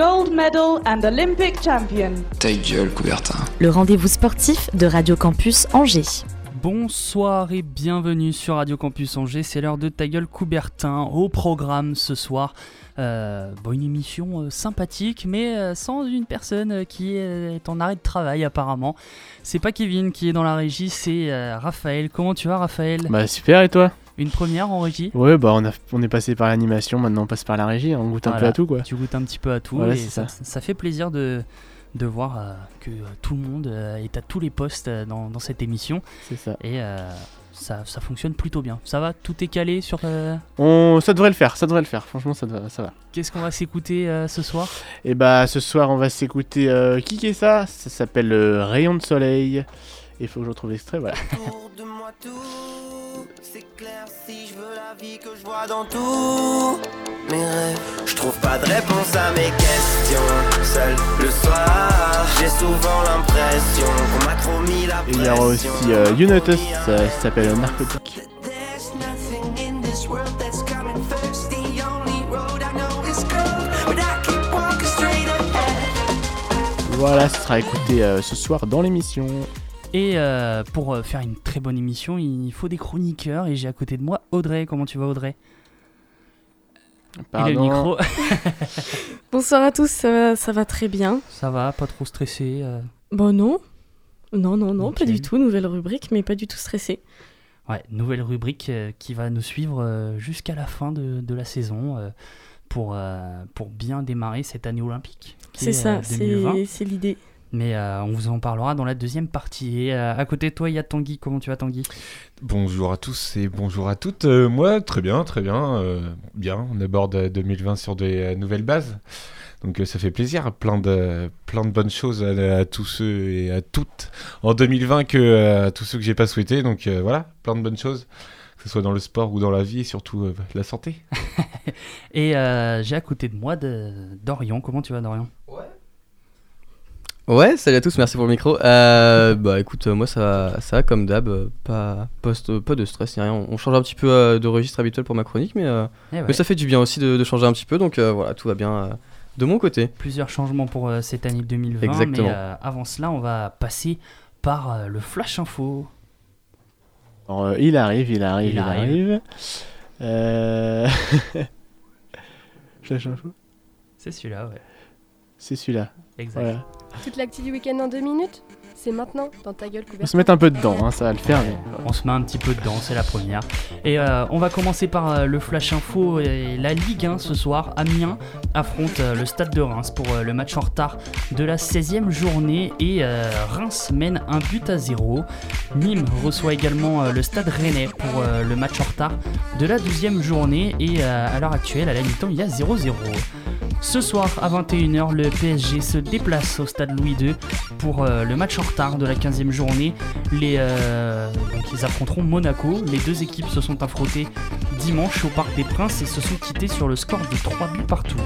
Gold medal and Olympic champion. Ta gueule, Coubertin. le rendez-vous sportif de Radio Campus Angers. Bonsoir et bienvenue sur Radio Campus Angers, c'est l'heure de Ta gueule Coubertin au programme ce soir. Euh, bon, une émission euh, sympathique mais euh, sans une personne euh, qui est en arrêt de travail apparemment. C'est pas Kevin qui est dans la régie, c'est euh, Raphaël. Comment tu vas Raphaël? Bah super et toi? Une première en régie Ouais bah on, a, on est passé par l'animation, maintenant on passe par la régie, on goûte un peu à tout quoi. Tu goûtes un petit peu à tout Voilà, et c'est ça. ça. ça fait plaisir de, de voir euh, que euh, tout le monde euh, est à tous les postes euh, dans, dans cette émission C'est ça. et euh, ça, ça fonctionne plutôt bien. Ça va? Tout est calé sur... euh, On, ça devrait le faire, ça devrait le faire, franchement ça, devrait- ça va. Qu'est-ce qu'on va s'écouter euh, ce soir? Et bah ce soir on va s'écouter euh, qui est ça? Ça s'appelle euh, Rayon de soleil. Il faut que je retrouve l'extrait, voilà. C'est clair si je veux la vie que je vois dans tout Mes rêves Je trouve pas de réponse à mes questions Seul le soir J'ai souvent l'impression qu'on m'a trop mis la Et il y aura aussi pression. euh, Unotus, ça, ça s'appelle Narcotique. Straight ahead Voilà, ce sera écouté euh, ce soir dans l'émission. Et euh, pour euh, faire une très bonne émission, il faut des chroniqueurs et j'ai à côté de moi Audrey. Comment tu vas Audrey? Il a Pardon. le micro. Bonsoir à tous, ça va, ça va très bien. Ça va, pas trop stressé euh? Bon non, non, non, non, pas du tout, nouvelle rubrique, mais pas du tout stressé. Ouais, nouvelle rubrique euh, qui va nous suivre euh, jusqu'à la fin de, de la saison euh, pour, pour bien démarrer cette année olympique. C'est est, ça, 2020. c'est c'est l'idée. Mais euh, on vous en parlera dans la deuxième partie. Et euh, à côté de toi, il y a Tanguy. Comment tu vas, Tanguy? Bonjour à tous et bonjour à toutes. Euh, moi, très bien, très bien. euh, bien, on aborde euh, 2020 sur des nouvelles bases. Donc euh, ça fait plaisir. Plein de, plein de bonnes choses à, à tous ceux et à toutes en 2020 que euh, à tous ceux que j'ai pas souhaité. Donc euh, voilà, plein de bonnes choses. Que ce soit dans le sport ou dans la vie et surtout euh, la santé. Et euh, j'ai à côté de moi de, Dorian. Comment tu vas, Dorian? Ouais, salut à tous, merci pour le micro. Euh, bah écoute, euh, moi ça, va- ça va comme d'hab, euh, pas, post, pas de stress ni rien. On, change un petit peu euh, de registre habituel pour ma chronique, mais, euh, Eh ouais. mais ça fait du bien aussi de, de changer un petit peu, donc euh, voilà, tout va bien euh, de mon côté. Plusieurs changements pour euh, cette année 2020. Exactement. Mais euh, avant cela, on va passer par euh, le Flash Info. Alors, euh, il arrive, il arrive, Il il, arrive. arrive. Euh... Flash info C'est celui-là, ouais. C'est celui-là. Exact. Voilà. Toute l'actu du week-end en deux minutes C'est maintenant dans ta gueule On va couverte. se mettre un peu dedans, hein, ça va le faire. mais- On se met un petit peu dedans, c'est la première. Et euh, on va commencer par euh, le Flash Info et la Ligue 1 ce soir. Amiens affronte euh, le Stade de Reims pour euh, le match en retard de la 16e journée et euh, Reims mène un but à zéro. Nîmes reçoit également euh, le Stade Rennais pour euh, le match en retard de la 12e journée et euh, à l'heure actuelle, à la mi-temps, il y a 0-0. Ce soir à 21h, le PSG se déplace au stade Louis II pour euh, le match en retard de la 15e journée. Les, euh, ils affronteront Monaco. Les deux équipes se sont affrontées dimanche au Parc des Princes et se sont quittées sur le score de 3 buts partout.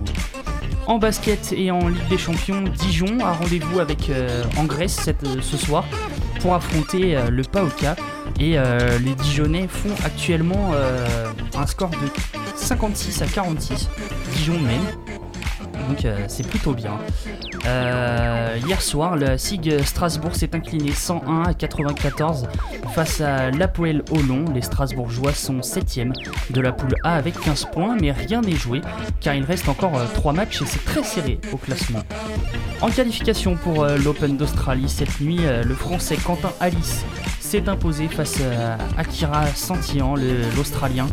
En basket et en Ligue des Champions, Dijon a rendez-vous avec euh, en Grèce euh, ce soir pour affronter le PAOK. Et les Dijonnais font actuellement un score de 56 à 46. Dijon mène. Donc euh, c'est plutôt bien. Euh, hier soir, le SIG Strasbourg s'est incliné 101 à 94 face à l'Apoel Olon. Les Strasbourgeois sont 7ème de la poule A avec 15 points, mais rien n'est joué car il reste encore 3 matchs et c'est très serré au classement. En qualification pour euh, l'Open d'Australie cette nuit, euh, le Français Quentin Alice s'est imposé face à Akira Santillan, l'Australien.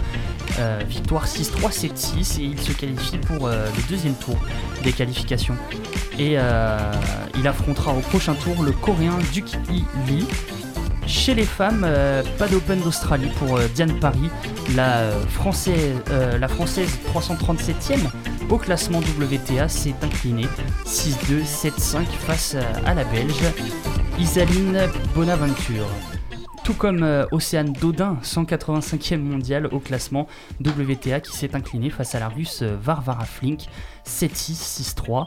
Euh, victoire 6-3, 7-6 et il se qualifie pour euh, le deuxième tour des qualifications. Et euh, il affrontera au prochain tour le Coréen Duki Lee. Chez les femmes, pas d'Open d'Australie pour Diane Paris, la, française, la française 337e au classement WTA s'est inclinée 6-2, 7-5 face à la Belge Isaline Bonaventure. Tout comme euh, Océane Dodin, 185e mondial au classement WTA qui s'est incliné face à la russe euh, Varvara Flink 7-6, 6-3.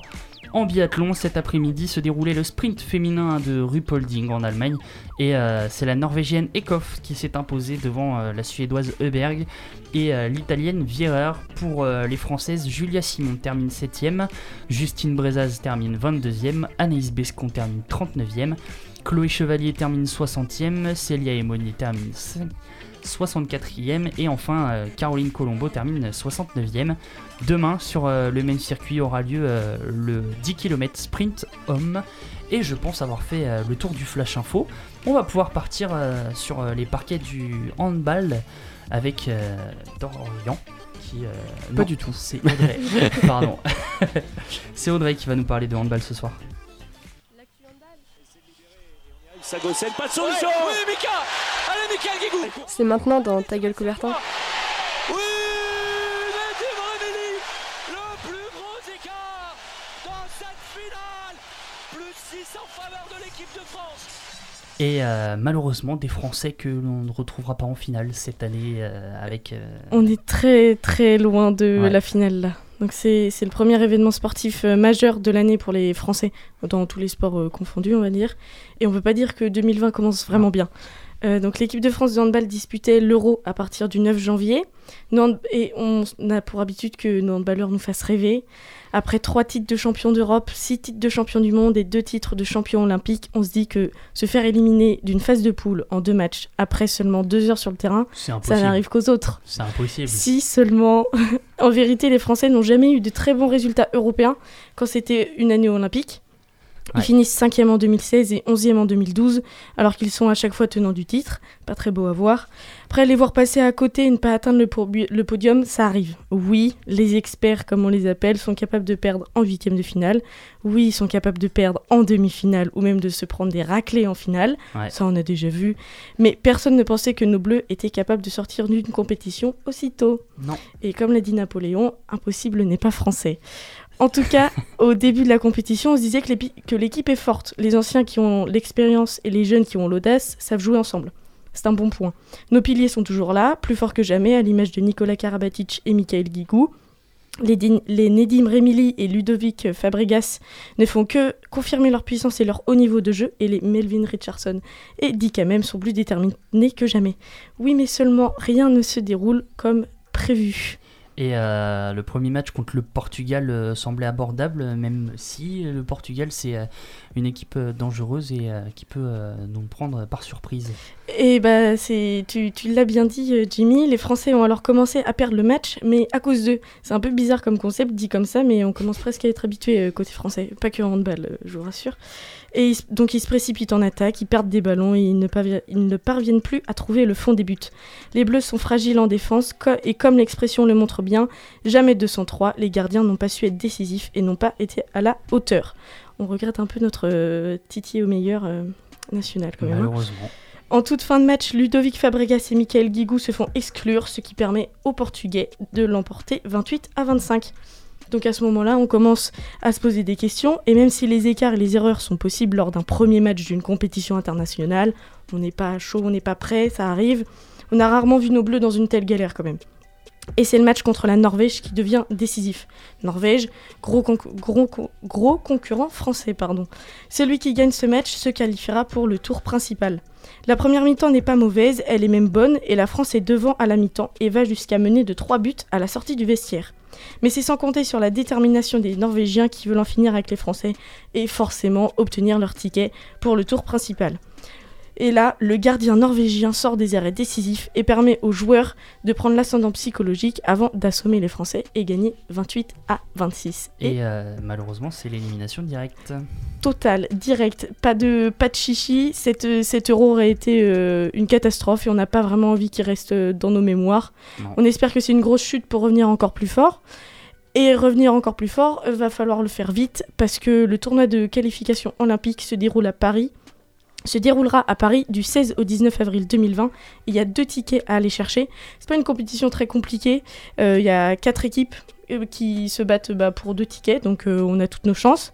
En biathlon, cet après-midi se déroulait le sprint féminin de Ruhpolding en Allemagne et euh, c'est la norvégienne Ekhoff qui s'est imposée devant la suédoise Heuberg et l'italienne Vierer. Pour les françaises, Julia Simon termine 7ème, Justine Brezaz termine 22ème, Anaïs Bescon termine 39ème, Chloé Chevalier termine 60ème, Célia Emoni termine 5 64e et enfin euh, Caroline Colombo termine 69e. Demain sur euh, le même circuit aura lieu euh, le 10 km sprint homme et je pense avoir fait le tour du flash info. On va pouvoir partir sur les parquets du handball avec Dorian qui... Pas non, du tout. C'est Audrey. Pardon. c'est Audrey qui va nous parler de handball ce soir. Sagosen, pas de solution Oui, Mika Allez, Mika Guigou C'est maintenant dans Ta gueule Coubertin. Oui Nadim Revelli Le plus gros écart dans cette finale Plus 6 en faveur de l'équipe de France Et euh, malheureusement, des Français que l'on ne retrouvera pas en finale cette année euh, avec. euh, On est très très loin de Ouais. la finale là. Donc c'est le premier événement sportif euh, majeur de l'année pour les Français, dans tous les sports euh, confondus on va dire. Et on peut pas dire que 2020 commence vraiment bien. Euh, donc l'équipe de France de handball disputait l'Euro à partir du 9 janvier. Nous, et on a pour habitude que nos handballeurs nous fassent rêver. Après trois titres de champion d'Europe, six titres de champion du monde et deux titres de champion olympique, on se dit que se faire éliminer d'une phase de poule en deux matchs après seulement deux heures sur le terrain, ça n'arrive qu'aux autres. C'est impossible. Si seulement. en vérité, les Français n'ont jamais eu de très bons résultats européens quand c'était une année olympique. Ils Ouais. finissent 5e en 2016 et 11e en 2012, alors qu'ils sont à chaque fois tenants du titre. Pas très beau à voir. Après, les voir passer à côté et ne pas atteindre le, podium, ça arrive. Oui, les experts, comme on les appelle, sont capables de perdre en huitième de finale. Oui, ils sont capables de perdre en demi-finale ou même de se prendre des raclés en finale. Ouais. Ça, on a déjà vu. Mais personne ne pensait que nos Bleus étaient capables de sortir d'une compétition aussitôt. Non. Et comme l'a dit Napoléon, impossible n'est pas français. En tout cas, au début de la compétition, on se disait que l'équipe est forte. Les anciens qui ont l'expérience et les jeunes qui ont l'audace savent jouer ensemble. C'est un bon point. Nos piliers sont toujours là, plus forts que jamais, à l'image de Nicolas Karabatic et Michael Guigou. Les, Nedim Remili et Ludovic Fabregas ne font que confirmer leur puissance et leur haut niveau de jeu, et les Melvin Richardson et Dick Hamem sont plus déterminés que jamais. Oui, mais seulement rien ne se déroule comme prévu. Et euh, le premier match contre le Portugal euh, semblait abordable, même si le Portugal c'est euh, une équipe dangereuse et qui peut nous prendre par surprise. Et bah, c'est, tu, l'as bien dit, euh, Jimmy, les Français ont alors commencé à perdre le match, mais à cause d'eux. C'est un peu bizarre comme concept, dit comme ça, mais on commence presque à être habitué euh, côté français. Pas que en handball, euh, je vous rassure. Et donc ils se précipitent en attaque, ils perdent des ballons et ils ne, parviennent plus à trouver le fond des buts. Les Bleus sont fragiles en défense, et comme l'expression le montre bien, jamais 203, les gardiens n'ont pas su être décisifs et n'ont pas été à la hauteur. On regrette un peu notre euh, Titi au meilleur national quand même. hein. Malheureusement. En toute fin de match, Ludovic Fabregas et Michael Guigou se font exclure, ce qui permet aux Portugais de l'emporter 28 à 25. Donc à ce moment-là, on commence à se poser des questions, et même si les écarts et les erreurs sont possibles lors d'un premier match d'une compétition internationale, on n'est pas chaud, on n'est pas prêt, ça arrive. On a rarement vu nos bleus dans une telle galère quand même. Et c'est le match contre la Norvège qui devient décisif. Norvège, gros, concu- gros, co- gros concurrent français, pardon. Celui qui gagne ce match se qualifiera pour le tour principal. La première mi-temps n'est pas mauvaise, elle est même bonne, et la France est devant à la mi-temps et va jusqu'à mener de 3 buts à la sortie du vestiaire. Mais c'est sans compter sur la détermination des Norvégiens qui veulent en finir avec les Français et forcément obtenir leur ticket pour le tour principal. Et là, le gardien norvégien sort des arrêts décisifs et permet aux joueurs de prendre l'ascendant psychologique avant d'assommer les Français et gagner 28 à 26. Et, Et euh, malheureusement, c'est l'élimination directe. total, direct, pas de, pas de chichi. Cette, cet euro aurait été euh, une catastrophe et on n'a pas vraiment envie qu'il reste euh, dans nos mémoires. Non. On espère que c'est une grosse chute pour revenir encore plus fort. Et revenir encore plus fort, euh, va falloir le faire vite parce que le tournoi de qualification olympique se déroule à Paris se déroulera à Paris du 16 au 19 avril 2020. Il y a deux tickets à aller chercher. C'est pas une compétition très compliquée. Euh, il y a quatre équipes euh, qui se battent bah, pour deux tickets, donc euh, on a toutes nos chances.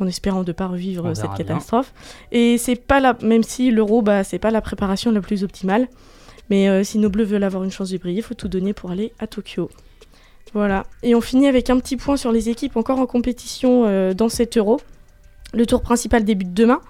En espérant de ne pas revivre cette bien. catastrophe. Et c'est pas la, même si l'euro, bah, c'est pas la préparation la plus optimale. Mais euh, si nos bleus veulent avoir une chance de briller, il faut tout donner pour aller à Tokyo. Voilà. Et on finit avec un petit point sur les équipes encore en compétition dans cet euro. Le tour principal débute demain.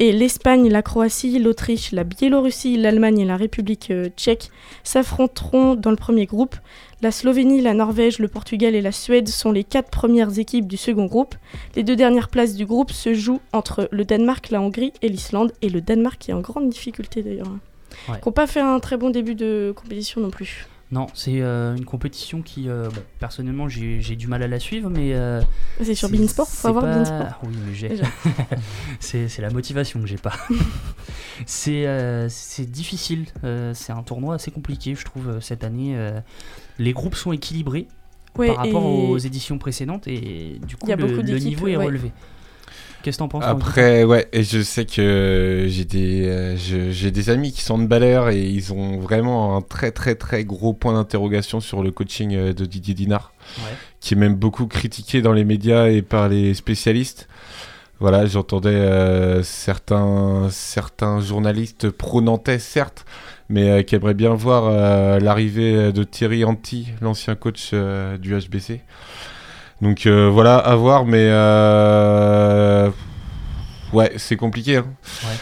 Et l'Espagne, la Croatie, l'Autriche, la Biélorussie, l'Allemagne et la République euh, tchèque s'affronteront dans le premier groupe. La Slovénie, la Norvège, le Portugal et la Suède sont les quatre premières équipes du second groupe. Les deux dernières places du groupe se jouent entre le Danemark, la Hongrie et l'Islande. Et le Danemark qui est en grande difficulté d'ailleurs. Ouais. Qui n'ont pas fait un très bon début de compétition non plus. Non, c'est euh, une compétition qui, euh, bon, personnellement, j'ai du mal à la suivre, mais. euh, C'est sur Beansport, faut avoir pas- Beansport. Oui, mais j'ai. C'est la motivation que j'ai pas. c'est euh, c'est difficile. c'est un tournoi assez compliqué, je trouve, cette année. les groupes sont équilibrés Ouais, par rapport aux éditions précédentes et du coup, le, niveau est ouais. relevé. Qu'est-ce que t'en penses Après, ouais, et je sais que j'ai des, euh, j'ai des amis qui sont de handballeurs et ils ont vraiment un très très très gros point d'interrogation sur le coaching euh, de Didier Dinard, Ouais. qui est même beaucoup critiqué dans les médias et par les spécialistes. Voilà, j'entendais euh, certains, certains journalistes pro-nantais, certes, mais euh, qui aimeraient bien voir l'arrivée de Thierry Anti, l'ancien coach du HBC. Donc euh, voilà, à voir, mais euh, ouais, c'est compliqué. hein. Ouais.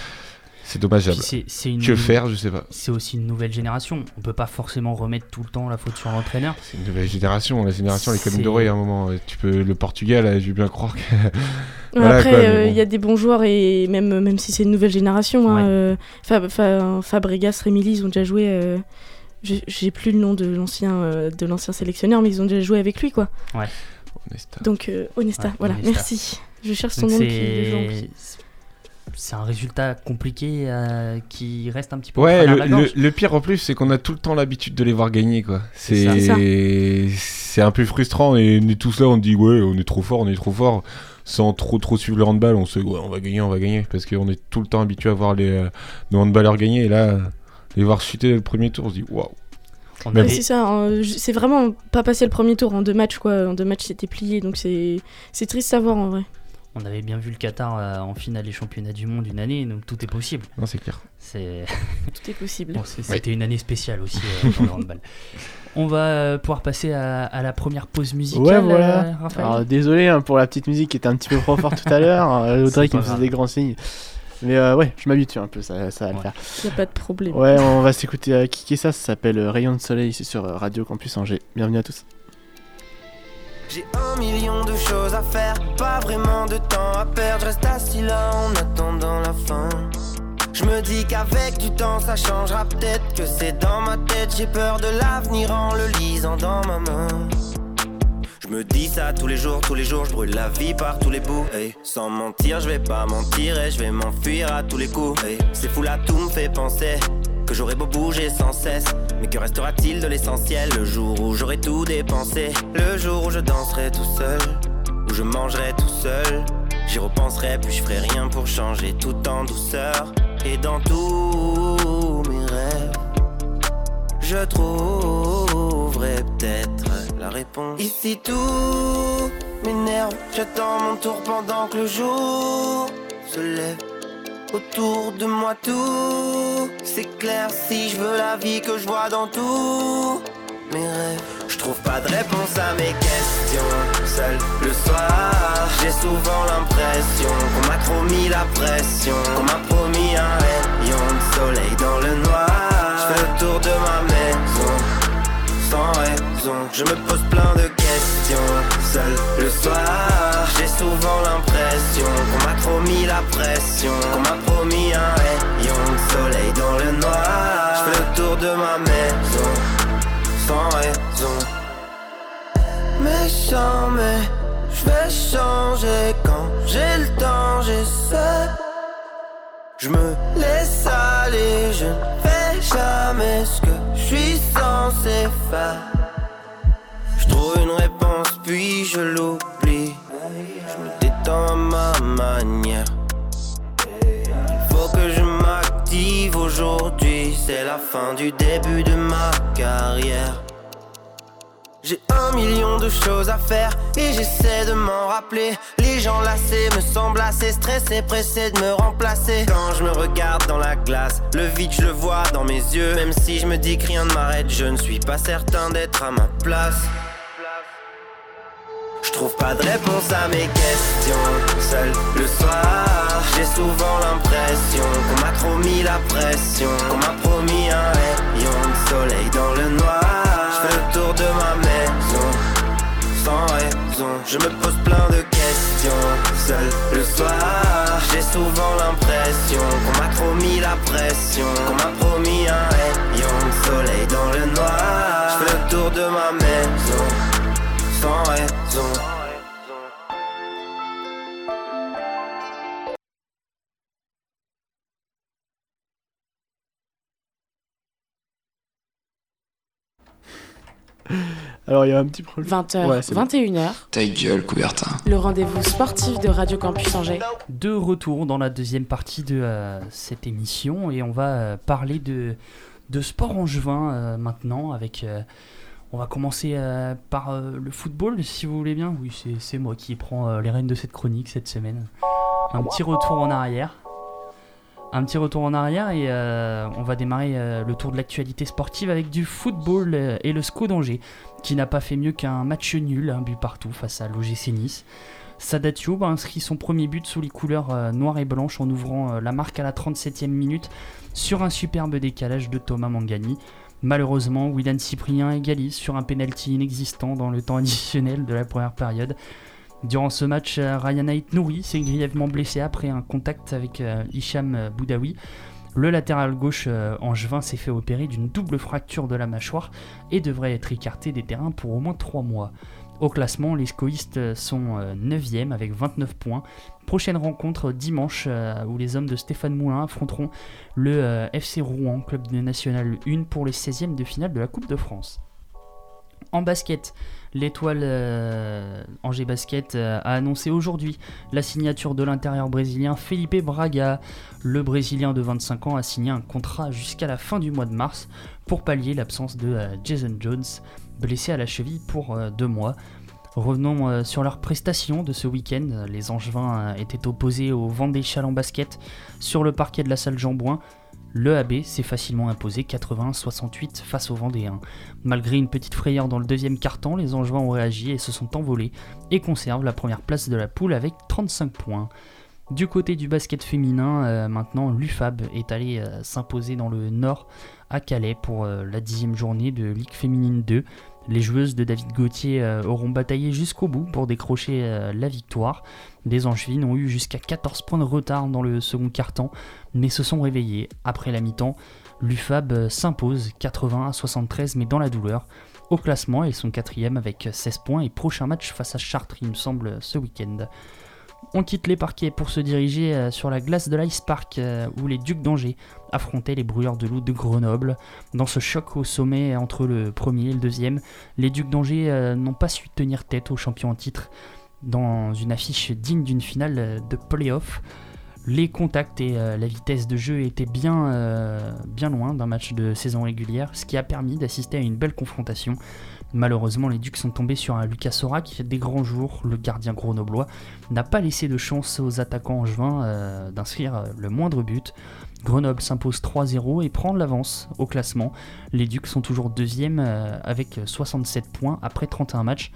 C'est dommageable. Puis c'est- c'est une- Que faire, je sais pas. C'est aussi une nouvelle génération. On peut pas forcément remettre tout le temps la faute sur l'entraîneur. C'est une nouvelle génération. La génération, elle est quand même C'est- dorée à un moment. Tu peux le Portugal, euh, je veux bien croire que. Voilà, Après, euh, il bon. y a des bons joueurs et même, même si c'est une nouvelle génération, hein, Ouais. euh, Fab- Fa- Fabregas, Remili, ils ont déjà joué. euh, j'ai- J'ai plus le nom de l'ancien euh, de l'ancien sélectionneur, mais ils ont déjà joué avec lui, quoi. Ouais. Donc euh, Onesta, Ouais, voilà, Onesta. merci. Je cherche son Donc nom c'est- depuis un résultat compliqué euh, qui reste un petit peu Ouais, le, le- le pire en plus, c'est qu'on a tout le temps l'habitude de les voir gagner, quoi. C'est. C'est c'est un peu frustrant et on est tous là, on dit ouais, on est trop fort, on est trop fort, sans trop trop suivre le handball, on se dit ouais, on va gagner, on va gagner, parce qu'on est tout le temps habitué à voir les euh, nos handballeurs gagner et là, les voir chuter le premier tour, on se dit waouh. Mais Ouais, bon. C'est ça, hein, c'est vraiment pas passé le premier tour en deux matchs, quoi. En deux matchs, c'était plié, donc c'est c'est triste à voir en vrai. On avait bien vu le Qatar euh, en finale des championnats du monde une année, donc tout est possible. Non, c'est clair. C'est Tout est possible. Bon, C'était une année spéciale aussi euh, dans le handball. On va euh, pouvoir passer à, à la première pause musicale. Ouais, euh, voilà. Raphaël. Alors, désolé hein, pour la petite musique qui était un petit peu trop forte tout à l'heure. Euh, Audrey qui me faisait des grands signes. Mais euh, ouais, je m'habitue un peu, ça, ça va le faire. Y a pas de problème. Ouais, on va s'écouter euh, Kiki ça, ça s'appelle euh, Rayon de Soleil, c'est sur euh, Radio Campus Angers. Bienvenue à tous. J'ai un million de choses à faire, pas vraiment de temps à perdre. Je reste assis là en attendant la fin. Je me dis qu'avec du temps ça changera peut-être que c'est dans ma tête. J'ai peur de l'avenir en le lisant dans ma main. Me dis ça tous les jours, tous les jours, je brûle la vie par tous les bouts. Sans mentir, je vais pas mentir et je vais m'enfuir à tous les coups. Hey, c'est fou là, tout me fait penser que j'aurais beau bouger sans cesse. Mais que restera-t-il de l'essentiel le jour où j'aurai tout dépensé? Le jour où je danserai tout seul, où je mangerai tout seul. J'y repenserai, puis je ferai rien pour changer tout en douceur. Et dans tous mes rêves, je trouverai peut-être la réponse. Ici tout m'énerve, j'attends mon tour pendant que le jour se lève. Autour de moi tout s'éclaire si je veux la vie que je vois dans tous mes rêves. Je trouve pas de réponse à mes questions. Seul le soir, j'ai souvent l'impression qu'on m'a trop mis la pression, qu'on m'a promis un rayon de soleil dans le noir. Je fais le tour de ma maison sans raison. Je me pose plein de questions. Seul le soir, j'ai souvent l'impression qu'on m'a trop mis la pression, qu'on m'a promis un rayon de soleil dans le noir. Je fais le tour de ma maison sans raison. Méchant, mais je vais changer quand j'ai le temps, j'essaie. Je me laisse aller, je ne fais jamais ce que je suis Je trouve une réponse, puis je l'oublie. Je me détends à ma manière. Il faut que je aujourd'hui, c'est la fin du début de ma carrière. J'ai un million de choses à faire et j'essaie de m'en rappeler. Les gens lassés me semblent assez stressés, pressés de me remplacer. Quand je me regarde dans la glace, le vide je le vois dans mes yeux. Même si je me dis que rien ne m'arrête, je ne suis pas certain d'être à ma place. Je trouve pas de réponse à mes questions. Seul le soir, j'ai souvent l'impression qu'on m'a trop mis la pression. Qu'on m'a promis un rayon de soleil dans le noir. Je fais le tour de ma maison, sans raison. Je me pose plein de questions. Seul le soir, j'ai souvent l'impression qu'on m'a trop mis la pression. Qu'on m'a promis un rayon de soleil dans le noir. Je fais le tour de ma maison sans raison. Alors il y a un petit problème. 20h, Ouais, c'est bon. 21h, Ta gueule, Coubertin. le rendez-vous sportif de Radio Campus Angers. De retour dans la deuxième partie de euh, cette émission et on va euh, parler de, de sport angevin euh, maintenant avec... euh, on va commencer euh, par euh, le football si vous voulez bien. Oui, c'est- c'est moi qui prends euh, les rênes de cette chronique cette semaine. Un petit retour en arrière. Un petit retour en arrière et euh, on va démarrer euh, le tour de l'actualité sportive avec du football euh, et le SCO d'Angers qui n'a pas fait mieux qu'un match nul, un but partout face à l'OGC Nice. Sadat Youb a inscrit son premier but sous les couleurs noires et blanches en ouvrant la marque à la 37e minute sur un superbe décalage de Thomas Mangani. Malheureusement, William Cyprien égalise sur un penalty inexistant dans le temps additionnel de la première période. Durant ce match, euh, Ryan Ait Nouri s'est grièvement blessé après un contact avec euh, Hicham euh, Boudaoui. Le latéral gauche angevin s'est fait opérer d'une double fracture de la mâchoire et devrait être écarté des terrains pour au moins 3 mois. Au classement, les scoïstes sont 9e avec 29 points. Prochaine rencontre dimanche où les hommes de Stéphane Moulin affronteront le FC Rouen, club de National 1 pour les 16e de finale de la Coupe de France. En basket, l'étoile euh, Angers Basket euh, a annoncé aujourd'hui la signature de l'intérieur brésilien Felipe Braga. Le Brésilien de 25 ans a signé un contrat jusqu'à la fin du mois de mars pour pallier l'absence de euh, Jason Jones, blessé à la cheville pour deux mois. Revenons sur leurs prestations de ce week-end. Les Angevins étaient opposés au Vendée Chaland Basket sur le parquet de la salle Jean-Bouin. Le AB s'est facilement imposé 81-68 face aux Vendéens. Malgré une petite frayeur dans le deuxième quart-temps, les Angevins ont réagi et se sont envolés et conservent la première place de la poule avec 35 points. Du côté du basket féminin, euh, maintenant, l'UFAB est allé euh, s'imposer dans le nord à Calais pour euh, la dixième journée de Ligue féminine 2. Les joueuses de David Gauthier euh, auront bataillé jusqu'au bout pour décrocher euh, la victoire. Les Angevines ont eu jusqu'à 14 points de retard dans le second quart-temps, mais se sont réveillés après la mi-temps. L'UFAB s'impose 80 à 73, mais dans la douleur. Au classement, elles sont quatrième avec 16 points et prochain match face à Chartres, il me semble, ce week-end. On quitte les parquets pour se diriger euh, sur la glace de l'Ice Park euh, où les Ducs d'Angers affrontaient les Brûleurs de loup de Grenoble. Dans ce choc au sommet entre le premier et le deuxième, les Ducs d'Angers euh, n'ont pas su tenir tête aux champions en titre dans une affiche digne d'une finale de play-off. Les contacts et la vitesse de jeu étaient bien loin d'un match de saison régulière, ce qui a permis d'assister à une belle confrontation. Malheureusement, les Ducs sont tombés sur un Lucas Sora qui fait des grands jours. Le gardien grenoblois n'a pas laissé de chance aux attaquants angevins euh, d'inscrire euh, le moindre but. Grenoble s'impose 3-0 et prend l'avance au classement. Les Ducs sont toujours deuxième euh, avec 67 points après 31 matchs.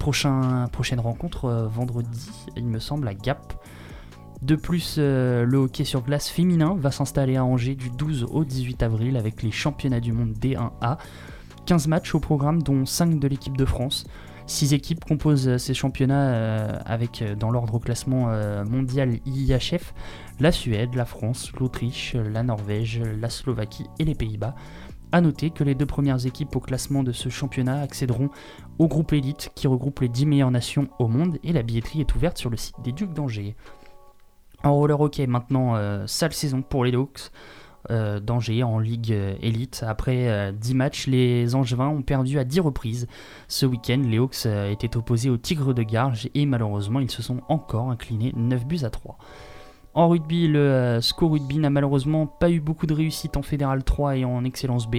Prochain, prochaine rencontre euh, vendredi, il me semble, à Gap. De plus, euh, le hockey sur glace féminin va s'installer à Angers du 12 au 18 avril avec les championnats du monde D1A. 15 matchs au programme, dont 5 de l'équipe de France. 6 équipes composent euh, ces championnats euh, avec, euh, dans l'ordre au classement mondial IIHF, la Suède, la France, l'Autriche, la Norvège, la Slovaquie et les Pays-Bas. A noter que les deux premières équipes au classement de ce championnat accéderont au groupe élite qui regroupe les 10 meilleures nations au monde et la billetterie est ouverte sur le site des Ducs d'Angers. En roller hockey, maintenant, sale saison pour les Hawks euh, d'Angers en Ligue euh, Elite. Après euh, 10 matchs, les Angevins ont perdu à 10 reprises. Ce week-end, les Hawks euh, étaient opposés aux Tigres de Garges et malheureusement, ils se sont encore inclinés 9 buts à 3. En rugby, le euh, SCO Rugby n'a malheureusement pas eu beaucoup de réussite en Fédéral 3 et en Excellence B.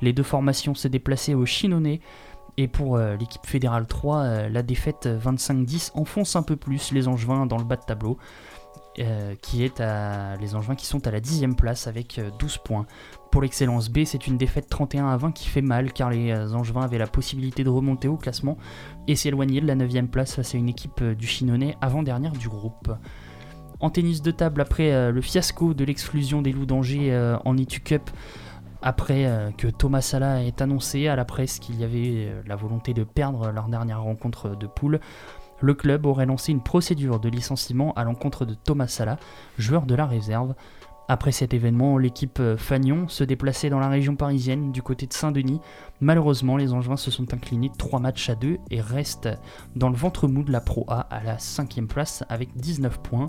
Les deux formations s'est déplacées au Chinonais. Et pour euh, l'équipe Fédérale 3, euh, la défaite 25-10 enfonce un peu plus les Angevins dans le bas de tableau. Euh, qui est à les Angevins qui sont à la 10 place avec euh, 12 points. Pour l'excellence B, c'est une défaite 31 à 20 qui fait mal car les euh, Angevins avaient la possibilité de remonter au classement et s'éloigner de la 9 place face à une équipe euh, du Chinonais avant-dernière du groupe. En tennis de table, après euh, le fiasco de l'exclusion des Loups d'Angers euh, en ITU Cup, après euh, que Thomas Sala ait annoncé à la presse qu'il y avait euh, la volonté de perdre leur dernière rencontre de poule, le club aurait lancé une procédure de licenciement à l'encontre de Thomas Sala, joueur de la réserve. Après cet événement, l'équipe euh, Fagnon se déplaçait dans la région parisienne du côté de Saint-Denis. Malheureusement, les Angevins se sont inclinés 3 matchs à 2 et restent dans le ventre mou de la Pro A à la 5 place avec 19 points.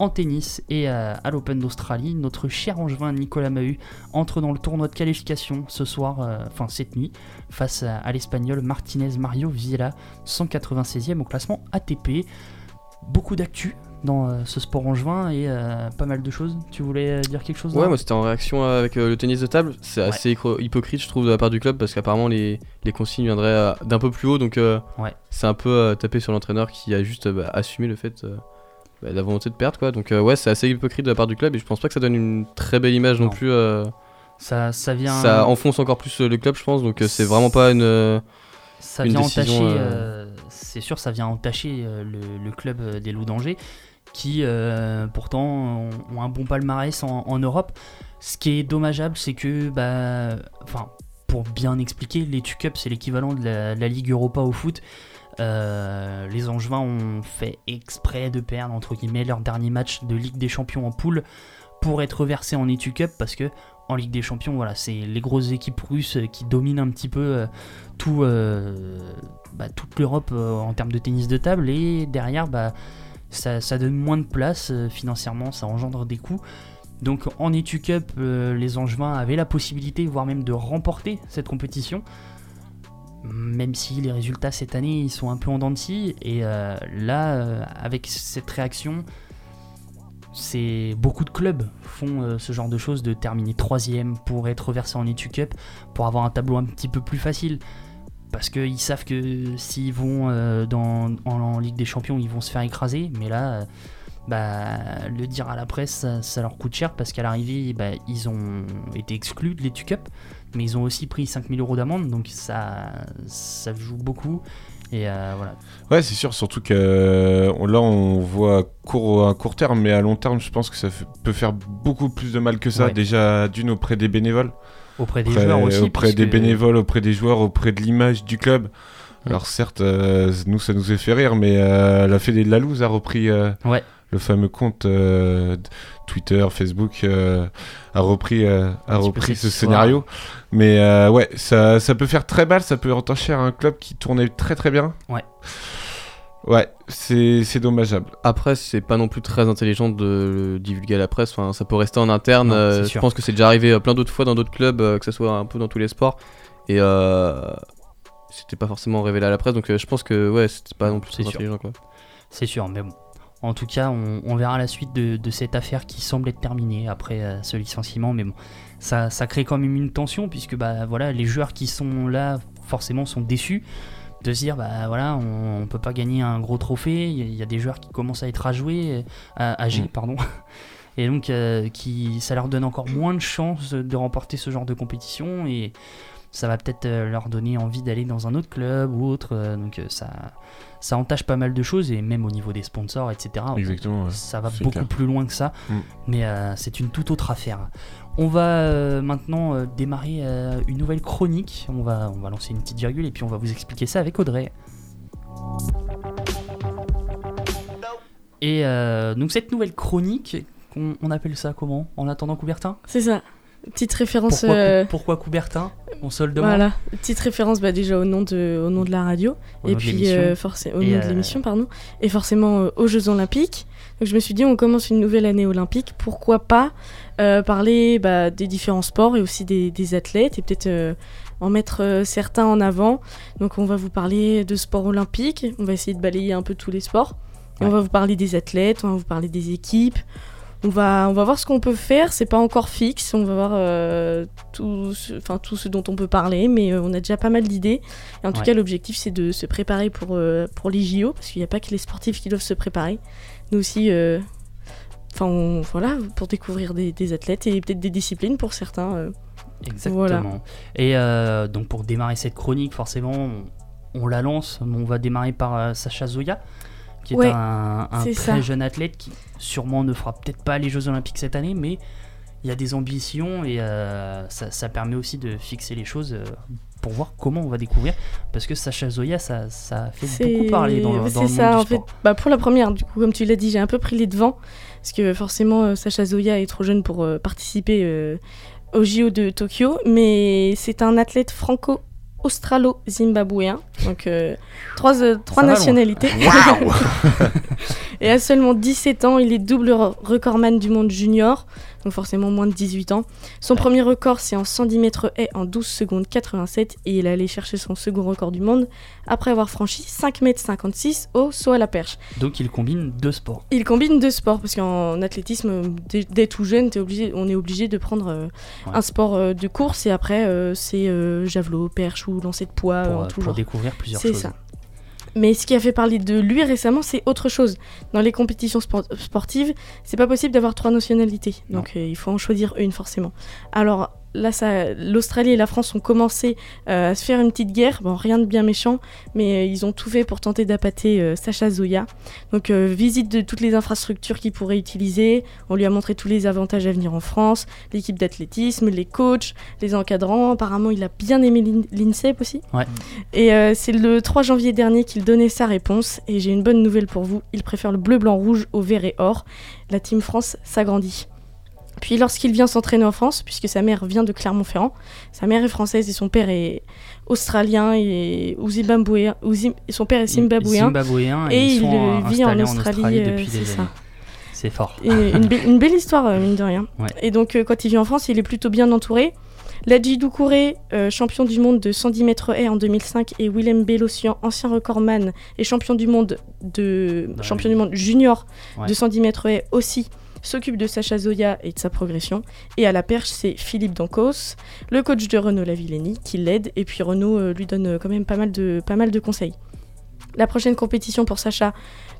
En tennis et à, à l'Open d'Australie, notre cher Angevin Nicolas Mahut entre dans le tournoi de qualification ce soir, euh, enfin cette nuit, face à, à l'Espagnol Martinez Mario Viela, 196e au classement ATP. Beaucoup d'actu dans euh, ce sport angevin et euh, pas mal de choses. Tu voulais euh, dire quelque chose Ouais, moi c'était en réaction avec euh, le tennis de table. C'est assez hypo- hypocrite, je trouve, de la part du club parce qu'apparemment les, les consignes viendraient euh, d'un peu plus haut. Donc euh, Ouais. c'est un peu euh, tapé sur l'entraîneur qui a juste euh, bah, assumé le fait euh, bah, la volonté de perdre. quoi. Donc euh, ouais, c'est assez hypocrite de la part du club et je pense pas que ça donne une très belle image non, Non. plus. euh, Ça, ça vient. ça enfonce encore plus euh, le club, je pense. Donc c'est vraiment pas une. Ça une vient décision, entacher, euh, c'est sûr, ça vient entacher le, le club des Loups d'Angers, qui pourtant ont, ont un bon palmarès en, en Europe. Ce qui est dommageable, c'est que, bah, enfin, pour bien expliquer, les Cup c'est l'équivalent de la Ligue Europa au foot. Euh, les Angevins ont fait exprès de perdre entre guillemets leur dernier match de Ligue des Champions en poule pour être versés en Etu Cup parce que en Ligue des Champions, voilà, c'est les grosses équipes russes euh, qui dominent un petit peu euh, tout, bah, toute l'Europe en termes de tennis de table et derrière, bah, ça, ça donne moins de place financièrement, ça engendre des coûts. Donc en Etu Cup, les Angevins avaient la possibilité, voire même de remporter cette compétition. Même si les résultats cette année sont un peu en dents. Et euh, là, euh, avec cette réaction, c'est beaucoup de clubs font euh, ce genre de choses, de terminer troisième pour être versé en Etu Cup, pour avoir un tableau un petit peu plus facile. Parce qu'ils savent que s'ils vont dans, en, Ligue des Champions, ils vont se faire écraser. Mais là, bah, le dire à la presse, ça, ça leur coûte cher parce qu'à l'arrivée, bah, ils ont été exclus de l'Etu Cup. Mais ils ont aussi pris 5000 euros d'amende, donc ça, ça joue beaucoup. Et euh, voilà. Ouais, c'est sûr, surtout que euh, là on voit à court, à court terme, mais à long terme, je pense que ça fait- peut faire beaucoup plus de mal que ça. Ouais. Déjà, d'une auprès des bénévoles. Auprès des joueurs aussi, Auprès des que- bénévoles, auprès des joueurs, auprès de l'image du club. Alors certes, euh, nous ça nous a fait rire, mais la Fédé de la Louse a repris Ouais. Le fameux compte euh, Twitter, Facebook, euh, a repris, euh, a repris ce histoire. scénario. Mais euh, ouais, ça, ça peut faire très mal, ça peut entacher un club qui tournait très très bien. Ouais. Ouais, c'est c'est dommageable. Après, c'est pas non plus très intelligent de le divulguer à la presse. Enfin, ça peut rester en interne. Non, euh, je pense que c'est déjà arrivé plein d'autres fois dans d'autres clubs, euh, que ce soit un peu dans tous les sports. Et euh, c'était pas forcément révélé à la presse. Donc euh, je pense que ouais, c'était pas non plus C'est très sûr. intelligent quoi. C'est sûr, mais bon. En tout cas, on, on verra la suite de, de cette affaire qui semble être terminée après euh, ce licenciement. Mais bon, ça, ça crée quand même une tension puisque bah, voilà, les joueurs qui sont là forcément sont déçus de se dire bah voilà on, on peut pas gagner un gros trophée. Il y, a- il y a des joueurs qui commencent à être à jouer, à, âgés, Mm. pardon. Et donc euh, qui, ça leur donne encore moins de chances de remporter ce genre de compétition et ça va peut-être euh, leur donner envie d'aller dans un autre club ou autre. donc ça, ça entache pas mal de choses et même au niveau des sponsors, etc. Exactement, ouais. Ça va beaucoup clair. plus loin que ça, Mm. mais euh, c'est une toute autre affaire. On va euh, maintenant euh, démarrer euh, une nouvelle chronique. On va, on va lancer une petite virgule et puis on va vous expliquer ça avec Audrey. Et euh, donc cette nouvelle chronique, on, on appelle ça comment? En attendant Coubertin? C'est ça. Petite référence. pourquoi, euh, pourquoi Coubertin On se le demande. Voilà, petite référence bah, déjà au nom de, au nom de la radio Au et nom de puis l'émission. euh, forcé- au Et, nom de euh, l'émission pardon et forcément euh, aux Jeux Olympiques. Donc je me suis dit on commence une nouvelle année olympique, pourquoi pas euh, parler bah, des différents sports et aussi des, des athlètes et peut-être euh, en mettre euh, certains en avant. Donc on va vous parler de sport olympique, on va essayer de balayer un peu tous les sports. On va vous parler des athlètes, on va vous parler des équipes. On va, on va voir ce qu'on peut faire, c'est pas encore fixe, on va voir euh, tout, ce, enfin, tout ce dont on peut parler, mais euh, on a déjà pas mal d'idées. Et en tout Ouais. cas, l'objectif c'est de se préparer pour, euh, pour les JO, parce qu'il n'y a pas que les sportifs qui doivent se préparer. Nous aussi, enfin voilà, pour découvrir des, des athlètes et peut-être des disciplines pour certains. Exactement. Voilà. Et donc pour démarrer cette chronique, forcément, on, on la lance. On va démarrer par Sacha Zoya, qui est Ouais, un, un très ça. jeune athlète qui sûrement ne fera peut-être pas les Jeux Olympiques cette année, mais il y a des ambitions et euh, ça, ça permet aussi de fixer les choses. euh, pour voir comment on va découvrir parce que Sacha Zoya ça, ça fait beaucoup parler dans, dans c'est le ça, monde en du sport. fait. Bah, pour la première, du coup, comme tu l'as dit, j'ai un peu pris les devants. Parce que forcément, euh, Sacha Zoya est trop jeune pour participer au JO de Tokyo. Mais c'est un athlète franco-australo-zimbabwéen. Donc, euh, trois, euh, trois nationalités. Et à seulement 17 ans, il est double re- recordman du monde junior. Donc forcément moins de 18 ans. Son premier record, c'est en 110 mètres haies en 12 secondes 87. Et il est allé chercher son second record du monde après avoir franchi 5 mètres 56 au saut à la perche. donc il combine deux sports Il combine deux sports parce qu'en athlétisme, dès, dès tout jeune, obligé, on est obligé de prendre euh, Ouais. un sport euh, de course et après euh, c'est javelot, perche ou lancer de poids pour, en tout pour genre. découvrir plusieurs C'est choses ça. Mais ce qui a fait parler de lui récemment, c'est autre chose. Dans les compétitions spor- sportives, c'est pas possible d'avoir trois nationalités. Donc euh, il faut en choisir une forcément. Alors là, l'Australie et la France ont commencé euh, à se faire une petite guerre. Bon, rien de bien méchant, mais euh, ils ont tout fait pour tenter d'appâter euh, Sacha Zoya. Donc visite de toutes les infrastructures qu'il pourrait utiliser. On lui a montré tous les avantages à venir en France, l'équipe d'athlétisme, les coachs, les encadrants. Apparemment, il a bien aimé l'In- l'INSEP aussi. Ouais. Et c'est le 3 janvier dernier qu'il donnait sa réponse. Et j'ai une bonne nouvelle pour vous. Il préfère le bleu, blanc, rouge au vert et or. La Team France s'agrandit. Puis lorsqu'il vient s'entraîner en France, puisque sa mère vient de Clermont-Ferrand, sa mère est française et son père est australien et ou zimbabwéen, son père est zimbabwéen. Zimbabwéen, et et ils il sont, vit en en Australie, Australie euh, depuis c'est des ça. années. C'est fort. Une, be- une belle histoire, euh, mine de rien. Ouais. Et donc, euh, quand il vient en France, il est plutôt bien entouré. Ladji Doucouré, euh, champion du monde de 110 mètres haies en 2005, et Willem Bellossian, ancien recordman et champion du monde de Dans champion du monde junior Ouais. de 110 mètres haies aussi, s'occupe de Sacha Zoya et de sa progression. Et à la perche, c'est Philippe Dancos, le coach de Renaud Lavillenie, qui l'aide. Et puis Renaud euh, lui donne euh, quand même pas mal de, pas mal de conseils. La prochaine compétition pour Sacha,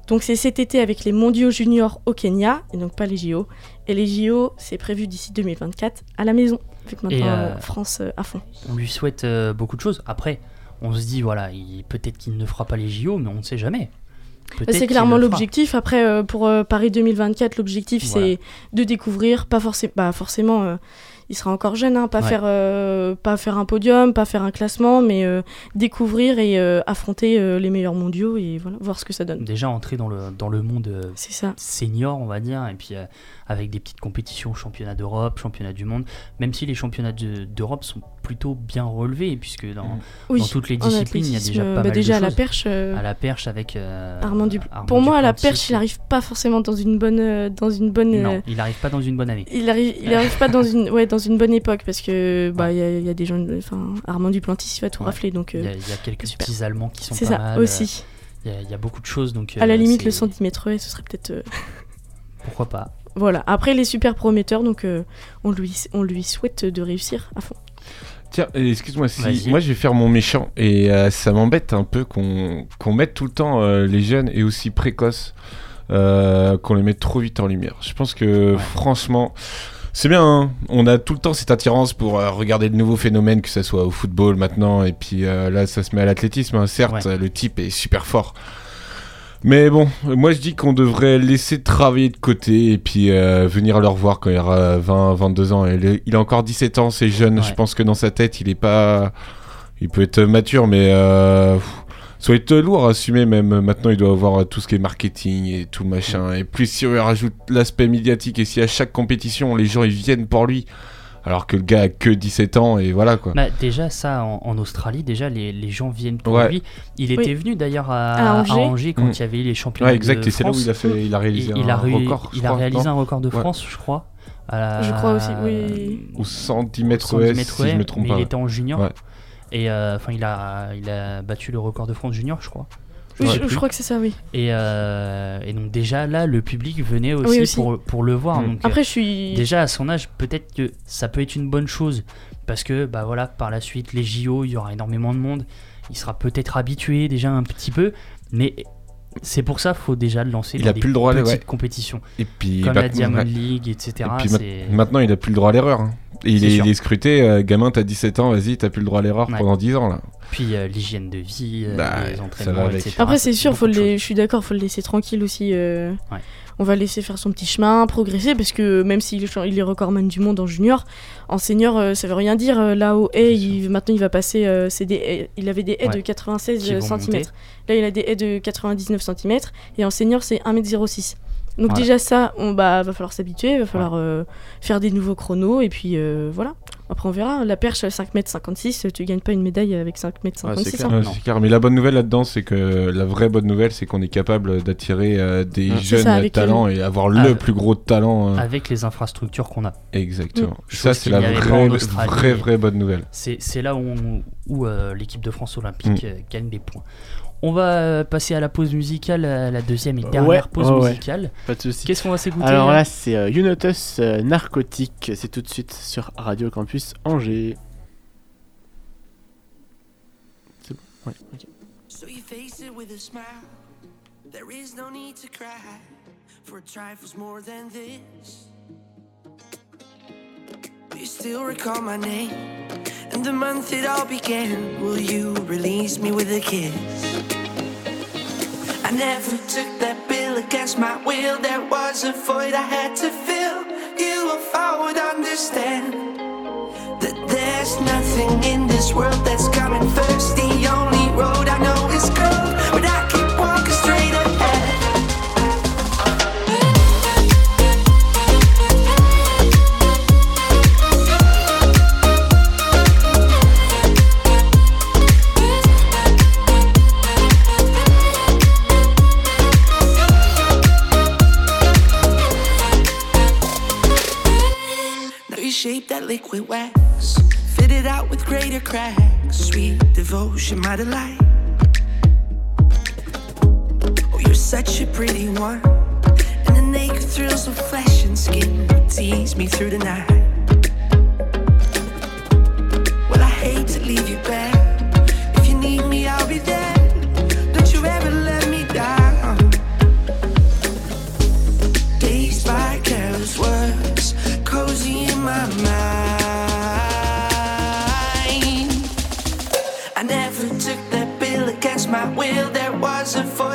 donc c'est cet été avec les mondiaux juniors au Kenya, et donc pas les JO. Et les JO, c'est prévu d'ici 2024 à la maison, vu que maintenant euh, France à fond. On lui souhaite beaucoup de choses. Après, on se dit, voilà, il- peut-être qu'il ne fera pas les JO, mais on ne sait jamais. C'est clairement l'objectif. Après, euh, pour euh, Paris 2024, l'objectif Voilà. c'est de découvrir, pas forcément, bah, forcément, euh, il sera encore jeune, hein, pas Ouais. faire, pas faire un podium, pas faire un classement, mais découvrir et affronter les meilleurs mondiaux et voilà, voir ce que ça donne. Déjà entrer dans le, dans le monde ça. senior, on va dire, et puis avec des petites compétitions, championnat d'Europe, championnat du monde, même si les championnats de- d'Europe sont plutôt bien relevés, puisque dans, Oui, dans toutes les disciplines, il y a athlétisme, déjà pas bah, mal déjà de à la perche, euh, À la perche avec euh, Armand Dupl- Armand Pour moi, à la perche, il arrive pas forcément dans une bonne, euh, dans une bonne. euh, Non, il arrive pas dans une bonne année. Il arrive, il arrive pas dans une, ouais, dans une bonne époque parce que bah il y, a- il y a des gens, enfin Armand Duplantis il va tout Ouais. rafler donc. Il y, euh, a, il y a quelques super. petits Allemands qui sont C'est pas ça, mal. aussi. euh, Il y, a, il y a beaucoup de choses, donc. à la limite, le c'est- 110 mètres ce serait peut-être. euh, Pourquoi pas Voilà. Après, les super prometteurs, donc euh, on lui, on lui souhaite de réussir à fond. Tiens, excuse-moi, si moi je vais faire mon méchant et euh, ça m'embête un peu qu'on mette tout le temps euh, les jeunes et aussi précoces, euh, qu'on les mette trop vite en lumière. Je pense que franchement, c'est bien, hein. on a tout le temps cette attirance pour regarder de nouveaux phénomènes, que ce soit au football maintenant, et puis là ça se met à l'athlétisme, hein. certes, Ouais. le type est super fort. Mais bon, moi je dis qu'on devrait laisser travailler de côté et puis euh, venir le revoir quand il aura 20, 22 ans. Il, a encore 17 ans, c'est jeune. Je pense que dans sa tête, il est pas. Il peut être mature, mais. Euh... Ça va être lourd à assumer, même maintenant il doit avoir tout ce qui est marketing et tout machin. Et plus si on rajoute l'aspect médiatique et si à chaque compétition les gens ils viennent pour lui, alors que le gars a que 17 ans et voilà quoi. Bah, déjà, ça, en, en Australie, déjà, les, les gens viennent pour Ouais. lui. Il Oui. était venu d'ailleurs à, À Angers. à Angers quand Mm. il y avait eu les championnats Ouais, exact, de et c'est là où France. il a, fait, il a réalisé il, il un a, record. il a réalisé un record de Ouais. France, je crois. à la- Je crois aussi, oui. Ou 110 mètres 110 OS, si je me trompe mais pas. il était en junior. Ouais. Et euh, enfin, il, a, il a battu le record de France junior, je crois. Oui, je, crois que c'est ça, oui. Et, euh, et donc déjà là, le public venait aussi, Oui, aussi. Pour, pour le voir. Mm. Donc, Après, euh, je suis. déjà à son âge, peut-être que ça peut être une bonne chose parce que bah voilà, par la suite les JO, il y aura énormément de monde. Il sera peut-être habitué déjà un petit peu, mais c'est pour ça faut déjà le lancer Il dans a des plus le droit à petites ouais. compétitions Et puis comme la Diamond. League, etc. Et puis ma- c'est- maintenant, il a plus le droit à l'erreur. hein. Il est, sûr. il est scruté, euh, gamin, t'as 17 ans, vas-y, t'as plus le droit à l'erreur Ouais. pendant 10 ans là. Puis euh, l'hygiène de vie, euh, Bah, les entraînements, etc. Après, c'est sûr, faut je suis d'accord, faut le laisser tranquille aussi. euh, Ouais. On va laisser faire son petit chemin, progresser, parce que même s'il est, il est recordman du monde en junior, en senior, euh, ça veut rien dire. Là au haies, il... maintenant il va passer. euh, c'est des haies- Il avait des haies Ouais. de 96 Qui vont cm. monter. Là, il a des haies de 99 cm. Et en senior, c'est 1m06. Donc, Voilà. déjà, ça, on bah, va falloir s'habituer, va falloir euh, faire des nouveaux chronos, et puis euh, voilà. Après, on verra. La perche, 5m56, tu gagnes pas une médaille avec 5m56. Ouais, c'est hein. C'est clair. Mais la bonne nouvelle là-dedans, c'est que la vraie bonne nouvelle, c'est qu'on est capable d'attirer euh, des jeunes ça, talents le- et avoir Ah, le plus gros talent. euh, avec les infrastructures qu'on a. Exactement. Mm. Ça, c'est la vraie, vraie, vraie bonne nouvelle. C'est c'est là où, on- où euh, l'équipe de France olympique Mm. gagne des points. On va euh, passer à la pause musicale, à la deuxième et dernière Ouais, pause ouais. musicale. Pas de soucis. Qu'est-ce qu'on va s'écouter Alors là là, c'est euh, Unotus euh, Narcotique. C'est tout de suite sur Radio Campus Angers. C'est bon Ouais, ok. So you face it with a smile. There is no need to cry for trifles more than this. Do you still recall my name the month it all began? Will you release me with a kiss? I never took that bill against my will. There was a void I had to fill. You, if I would understand that there's nothing in this world that's coming first. The only road I know is cold, but I shape that liquid wax, fit it out with greater cracks. Sweet devotion, my delight. Oh, you're such a pretty one, and the naked thrills of flesh and skin tease me through the night. There was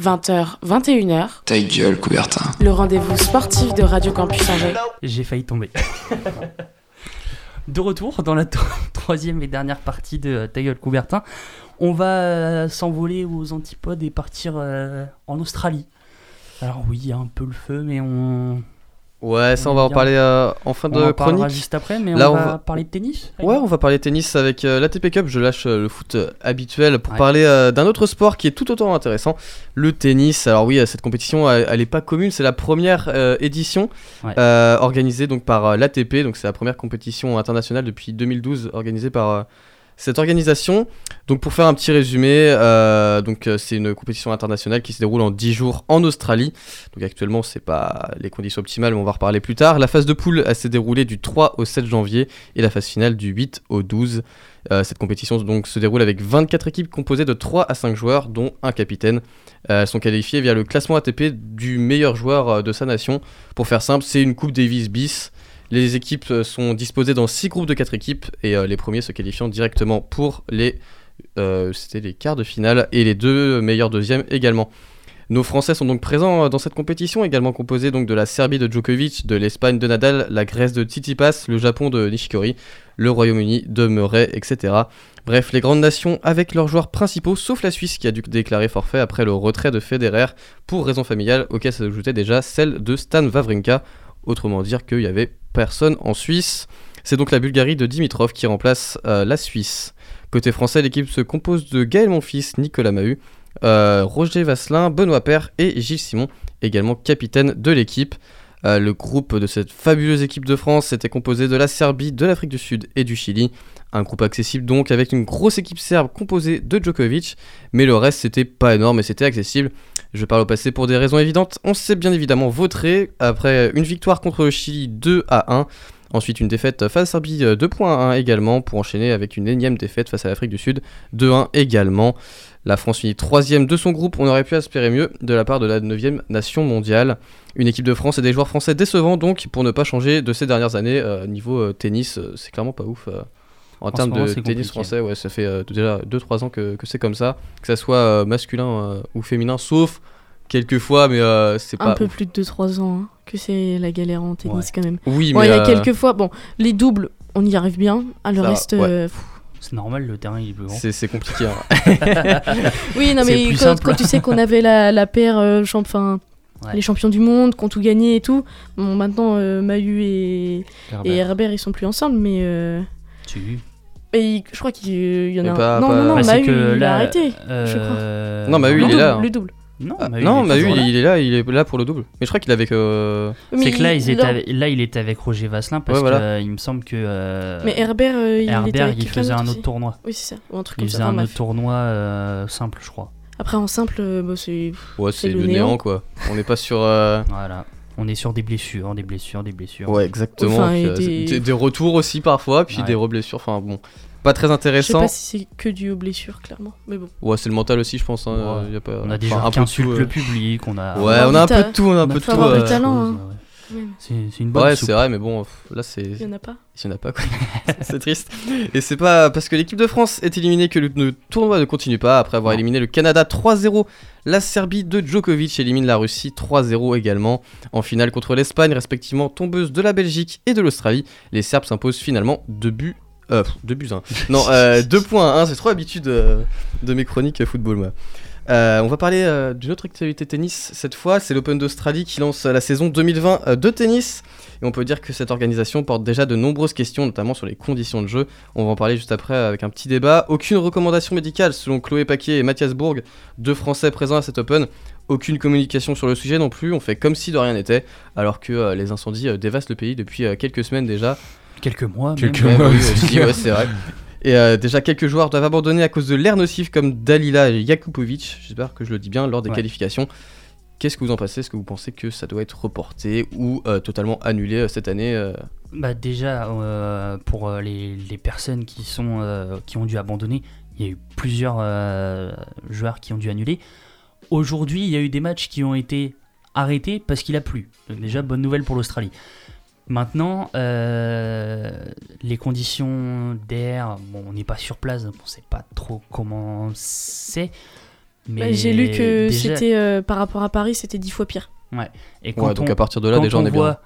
20h, 21h, Ta gueule, Coubertin. le rendez-vous sportif de Radio Campus Angers. J'ai failli tomber. de retour dans la tro- troisième et dernière partie de euh, Ta gueule Coubertin. On va euh, s'envoler aux antipodes et partir euh, en Australie. Alors oui, il y a un peu le feu, mais on, Ouais, ça on va en parler euh, en fin On de en chronique. juste après, mais Là, on va parler de tennis Ouais, on va parler de tennis avec euh, l'ATP Cup. Je lâche euh, le foot habituel pour Ouais. parler d'un autre sport qui est tout autant intéressant, le tennis. Alors oui, cette compétition, elle, elle est pas commune. C'est la première édition Ouais. organisée donc par l'ATP. Donc c'est la première compétition internationale depuis 2012 organisée par cette organisation. Donc pour faire un petit résumé, euh, euh, c'est une compétition internationale qui se déroule en 10 jours en Australie. Donc actuellement c'est pas les conditions optimales, mais on va en reparler plus tard. La phase de poule s'est déroulée du 3 au 7 janvier et la phase finale du 8 au 12. Euh, cette compétition donc se déroule avec 24 équipes composées de 3 à 5 joueurs, dont un capitaine. Euh, elles sont qualifiées via le classement ATP du meilleur joueur de sa nation. Pour faire simple, c'est une Coupe Davis bis. Les équipes euh, sont disposées dans 6 groupes de 4 équipes et euh, les premiers se qualifiant directement pour les, euh, c'était les quarts de finale et les deux meilleurs deuxièmes également. Nos Français sont donc présents dans cette compétition, également composée donc de la Serbie de Djokovic, de l'Espagne de Nadal, la Grèce de Tsitsipas, le Japon de Nishikori, le Royaume-Uni de Murray, etc. Bref, les grandes nations avec leurs joueurs principaux, sauf la Suisse qui a dû déclarer forfait après le retrait de Federer pour raison familiale, auquel s'ajoutait déjà celle de Stan Wawrinka, autrement dire qu'il y avait personne en Suisse. C'est donc la Bulgarie de Dimitrov qui remplace euh, la Suisse. Côté français, l'équipe se compose de Gaël Monfils, Nicolas Mahut, euh, Roger Vasselin, Benoît Paire et Gilles Simon, également capitaine de l'équipe. Euh, le groupe de cette fabuleuse équipe de France était composé de la Serbie, de l'Afrique du Sud et du Chili. Un groupe accessible donc avec une grosse équipe serbe composée de Djokovic, mais le reste c'était pas énorme et c'était accessible. Je parle au passé pour des raisons évidentes. On s'est bien évidemment vautré après une victoire contre le Chili 2 à 1. Ensuite, une défaite face à Serbie euh, 2 points à 1 également, pour enchaîner avec une énième défaite face à l'Afrique du Sud 2-1 également. La France finit troisième de son groupe, on aurait pu espérer mieux de la part de la 9 nation mondiale. Une équipe de France et des joueurs français décevants donc, pour ne pas changer de ces dernières années. Euh, niveau euh, tennis, euh, c'est clairement pas ouf. En, En termes moment, de tennis compliqué. français, ouais, ça fait euh, déjà 2-3 ans que, que c'est comme ça. Que ça soit euh, masculin euh, ou féminin, sauf quelques fois, mais euh, c'est Un pas peu ouf. plus de 2-3 ans hein, que c'est la galère en tennis Ouais. quand même. Oui, Bon, mais, il y a euh, quelques fois, bon, les doubles, on y arrive bien. Le Ça va, reste. ouais. euh. C'est normal, le terrain il est plus grand. C'est compliqué. hein. Oui, non, mais quand, tu sais qu'on avait la, la paire, euh, Ouais. les champions du monde, qui ont tout gagné et tout. Bon, maintenant, euh, Mahu et Herbert. et Herbert, ils sont plus ensemble, mais. euh, Tu et il- je crois qu'il y en a Mais un. pas- non, pas- non, non, Bah, c'est Mahu, que il là, a arrêté. je euh, Non, Mahu, crois. il est Le là. double, Le double. Non, Ah, Mahu, non, il est Mahu, toujours il, là. il est là, il est là pour le double. Mais je crois qu'il avait que. Mais C'est que là, il- ils étaient non. avec- là, il était avec Roger Vasselin parce Ouais, voilà. que euh, il me semble que. euh, Mais Herbert, euh, il était Herbert, avec il quelqu'un faisait un autre tournoi. Oui, c'est ça. Ou un truc Il comme faisait ça. un enfin, autre tournoi euh, simple, je crois. Après, en simple, euh, bah, c'est. Ouais, c'est le néant, quoi. On n'est pas sur. euh, Voilà. On est sur des blessures, des blessures, des blessures. Ouais, exactement. Enfin, Puis, et euh, des- des... des retours aussi parfois, puis Ouais. des reblessures. Enfin bon, pas très Je sais intéressant. pas si c'est que dû aux blessures, clairement. Mais bon. Ouais, c'est le mental aussi, je pense. hein, Ouais. y a pas... On a des enfin, un qui peu de insultent tout, le euh. public, on a. Ouais, on a un peu de tout, on a un peu de tout. avoir du euh. talent, hein. Ouais. C'est une bonne Ouais, c'est vrai, mais bon, là c'est. Il y en a pas. Il y en a pas quoi. c'est triste. Et c'est pas parce que l'équipe de France est éliminée que le, le tournoi ne continue pas. Après avoir éliminé le Canada 3-0, la Serbie de Djokovic élimine la Russie 3-0 également. En finale contre l'Espagne, respectivement tombeuse de la Belgique et de l'Australie, les Serbes s'imposent finalement 2 buts. Euh, 2 buts 1. Non, 2 points à 1, c'est trop habitude euh, de mes chroniques football, moi. Euh, on va parler euh, d'une autre activité tennis cette fois, c'est l'Open d'Australie qui lance euh, la saison 2020 euh, de tennis. Et on peut dire que cette organisation porte déjà de nombreuses questions, notamment sur les conditions de jeu. On va en parler juste après avec un petit débat. Aucune recommandation médicale selon Chloé Paquet et Mathias Bourg, deux Français présents à cet Open. Aucune communication sur le sujet non plus, on fait comme si de rien n'était, alors que euh, les incendies euh, dévastent le pays depuis euh, quelques semaines déjà. Quelques mois, Quelques même. Ouais, mois oui, aussi. aussi, ouais, c'est vrai. Et euh, déjà quelques joueurs doivent abandonner à cause de l'air nocif comme Dalila et Jakupovic, j'espère que je le dis bien, lors des Ouais. qualifications. Qu'est-ce que vous en pensez? Est-ce que vous pensez que ça doit être reporté ou euh, totalement annulé euh, cette année euh? Bah déjà, pour les, les personnes qui, sont, qui ont dû abandonner, il y a eu plusieurs joueurs qui ont dû annuler. Aujourd'hui, il y a eu des matchs qui ont été arrêtés parce qu'il a plu. Donc déjà, bonne nouvelle pour l'Australie. Maintenant, euh, les conditions d'air, bon, on n'est pas sur place, donc on ne sait pas trop comment c'est. Mais Bah, J'ai lu que déjà- c'était euh, par rapport à Paris, c'était dix fois pire. Ouais. Et Ouais, quand donc on, à partir de là, déjà, on est bien. voit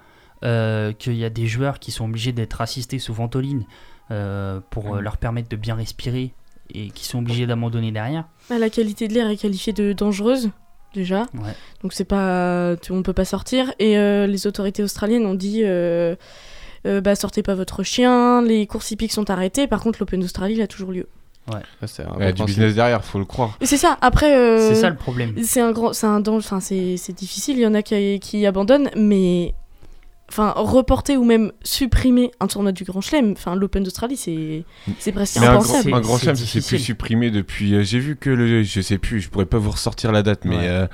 euh, qu'il y a des joueurs qui sont obligés d'être assistés sous ventoline euh, pour euh, leur permettre de bien respirer et qui sont obligés d'abandonner derrière. Ah, la qualité de l'air est qualifiée de dangereuse. Déjà. Ouais. Donc c'est pas, tu- on peut pas sortir. Et euh, les autorités australiennes ont dit, euh, euh, bah sortez pas votre chien. Les courses hippiques sont arrêtées. Par contre, l'Open d'Australie il a toujours lieu. Ouais. c'est Il y a du business derrière, faut le croire. C'est ça. Après, euh, C'est ça le problème. C'est un grand, c'est un danger. Enfin, c'est c'est difficile. Il y en a qui, qui abandonnent, mais enfin reporter ou même supprimer un tournoi du Grand Chelem. Enfin, l'Open d'Australie, c'est c'est presque Mais un grand, impensable. un grand chelem, ça s'est plus supprimé depuis. euh, J'ai vu que le. Je sais plus, je pourrais pas vous ressortir la date, mais Ouais. euh,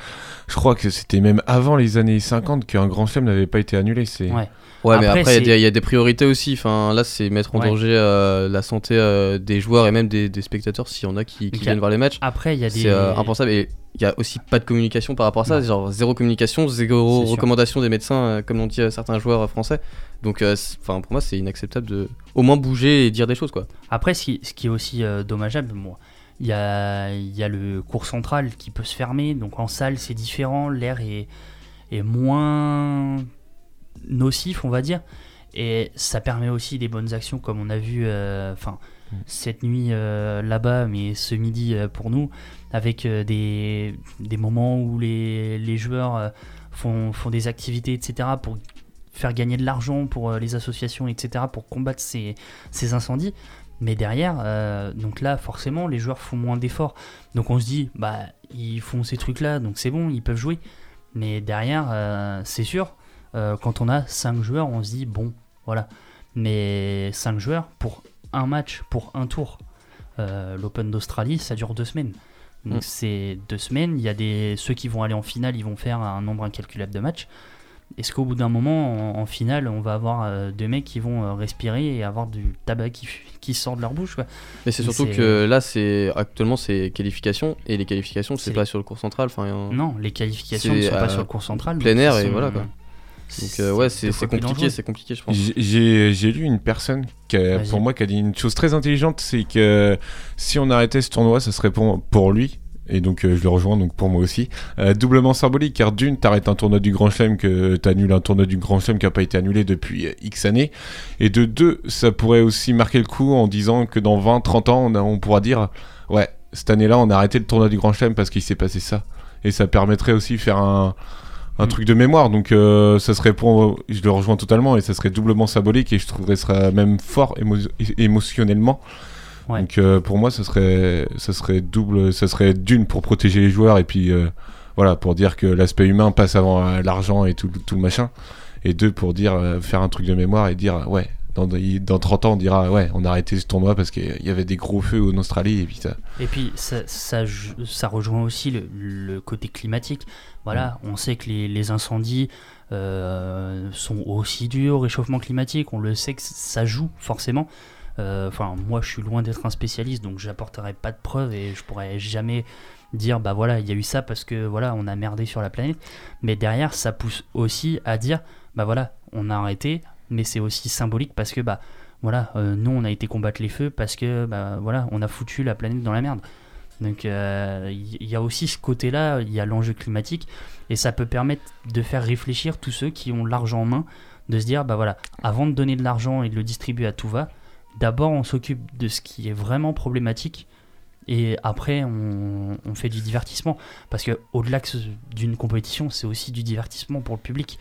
je crois que c'était même avant les années 50 qu'un grand chelem n'avait pas été annulé. C'est. Ouais. Ouais, mais Après, il y a des- il y, a des priorités aussi. Enfin, là, c'est mettre en Ouais. danger euh, la santé euh, des joueurs et même des, des spectateurs s'il y en a qui, viennent a- voir les matchs. Après, il y a des. C'est euh, impensable. Et il y a aussi pas de communication par rapport à ça. Genre, zéro communication, zéro sûr. recommandation des médecins, euh, comme l'ont dit euh, certains joueurs euh, français. Donc, euh, enfin, pour moi, c'est inacceptable de au moins bouger et dire des choses, quoi. Après, ce qui, ce qui est aussi euh, dommageable, moi, il y a, il y a le cours central qui peut se fermer. Donc en salle, c'est différent. L'air est, est moins nocif, on va dire. Et ça permet aussi des bonnes actions, comme on a vu euh, enfin cette nuit euh, là-bas, mais ce midi euh, pour nous, avec des, des moments où les, les joueurs font, font des activités, etc., pour faire gagner de l'argent pour les associations, etc., pour combattre ces, ces incendies. Mais derrière, donc là, forcément, les joueurs font moins d'efforts. Donc on se dit, bah, ils font ces trucs-là, donc c'est bon, ils peuvent jouer. Mais derrière, c'est sûr, euh, quand on a 5 joueurs, on se dit, bon, voilà. Mais 5 joueurs pour un match, pour un tour. Euh, L'Open d'Australie, ça dure deux semaines. Donc Mm. c'est deux semaines. Il y a des ceux qui vont aller en finale, ils vont faire un nombre incalculable de matchs. Est-ce qu'au bout d'un moment, en, en finale, on va avoir euh, deux mecs qui vont euh, respirer et avoir du tabac qui, qui sort de leur bouche quoi? Mais c'est surtout que là, c'est actuellement, c'est qualifications. Et les qualifications, c'est pas sur le cours central. Enfin, Non, les qualifications ne sont pas euh, sur le cours central. Plein air et sont- voilà quoi. Donc euh, ouais, c'est compliqué, c'est compliqué, je pense. J'ai- lu une personne qui a- pour moi qui a dit une chose très intelligente, c'est que si on arrêtait ce tournoi, ça serait pour, pour lui. Et donc euh, je le rejoins donc pour moi aussi. Euh, doublement symbolique car d'une, t'arrêtes un tournoi du Grand Chelem que t'annules un tournoi du Grand Chelem qui a pas été annulé depuis euh, X années. Et de deux, ça pourrait aussi marquer le coup en disant que dans 20-30 ans, on, a- on pourra dire ouais cette année-là, on a arrêté le tournoi du Grand Chelem parce qu'il s'est passé ça. Et ça permettrait aussi de faire un un Mm. truc de mémoire donc euh, ça serait pour je le rejoins totalement et ça serait doublement symbolique et je trouverais ça même fort émo- émotionnellement Ouais. donc euh, pour moi ça serait ça serait double ça serait d'une pour protéger les joueurs et puis euh, voilà pour dire que l'aspect humain passe avant l'argent et tout, tout le machin et deux pour dire faire un truc de mémoire et dire ouais dans, dans 30 ans on dira ouais on a arrêté ce tournoi parce qu'il y avait des gros feux en Australie et puis ça Et puis ça, ça, rejoint aussi le, le côté climatique. Voilà, on sait que les, les incendies euh, sont aussi dus au réchauffement climatique. On le sait que ça joue forcément. Euh, Enfin, moi, je suis loin d'être un spécialiste, donc j'apporterai pas de preuves et je pourrais jamais dire bah voilà, il y a eu ça parce que voilà, on a merdé sur la planète. Mais derrière, ça pousse aussi à dire bah voilà, on a arrêté, mais c'est aussi symbolique parce que bah voilà, euh, nous on a été combattre les feux parce que bah voilà, on a foutu la planète dans la merde. Donc euh, il y, a aussi ce côté-là, il y a l'enjeu climatique et ça peut permettre de faire réfléchir tous ceux qui ont l'argent en main, de se dire bah voilà, avant de donner de l'argent et de le distribuer à tout va, d'abord on s'occupe de ce qui est vraiment problématique et après on, on fait du divertissement parce que au-delà d'une compétition, c'est aussi du divertissement pour le public.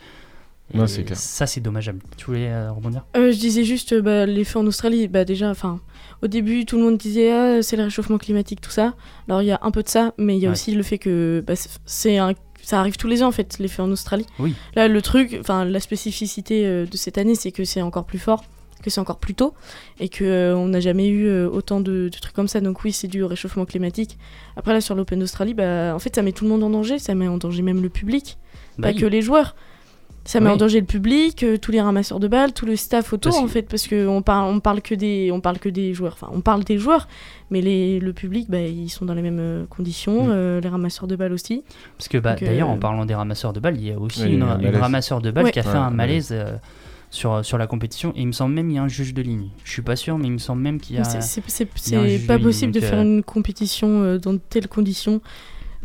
Non, c'est clair. Ça c'est dommageable. Tu voulais euh, rebondir? Euh, je disais juste bah, les feux en Australie. Bah déjà, enfin, au début, tout le monde disait ah, c'est le réchauffement climatique, tout ça. Alors il y a un peu de ça, mais il y a Ouais. aussi le fait que bah, c'est- un ça arrive tous les ans en fait les feux en Australie. Oui. Là le truc, enfin la spécificité euh, de cette année, c'est que c'est encore plus fort, que c'est encore plus tôt, et que euh, on n'a jamais eu euh, autant de, de trucs comme ça. Donc oui, c'est dû au réchauffement climatique. Après là sur l'Open d'Australie, bah en fait ça met tout le monde en danger, ça met en danger même le public, Bah pas oui. que les joueurs. Ça met Oui. en danger le public, euh, tous les ramasseurs de balles, tout le staff autour Parce en que- fait, parce que on parle, on parle que des, on parle que des joueurs. Enfin, on parle des joueurs, mais les, le public, bah, ils sont dans les mêmes euh, conditions, Mm. euh, les ramasseurs de balles aussi. Parce que bah, d'ailleurs, euh, en parlant des ramasseurs de balles, il y a aussi Oui, une, un une ramasseur de balles Ouais. qui a fait Ouais, un malaise euh, sur, sur la compétition. Et il me semble même qu'il y a un juge de ligne. Je suis pas sûr, mais il me semble même qu'il y a. C'est- pas de ligne, possible de faire euh, une compétition euh, dans de telles conditions.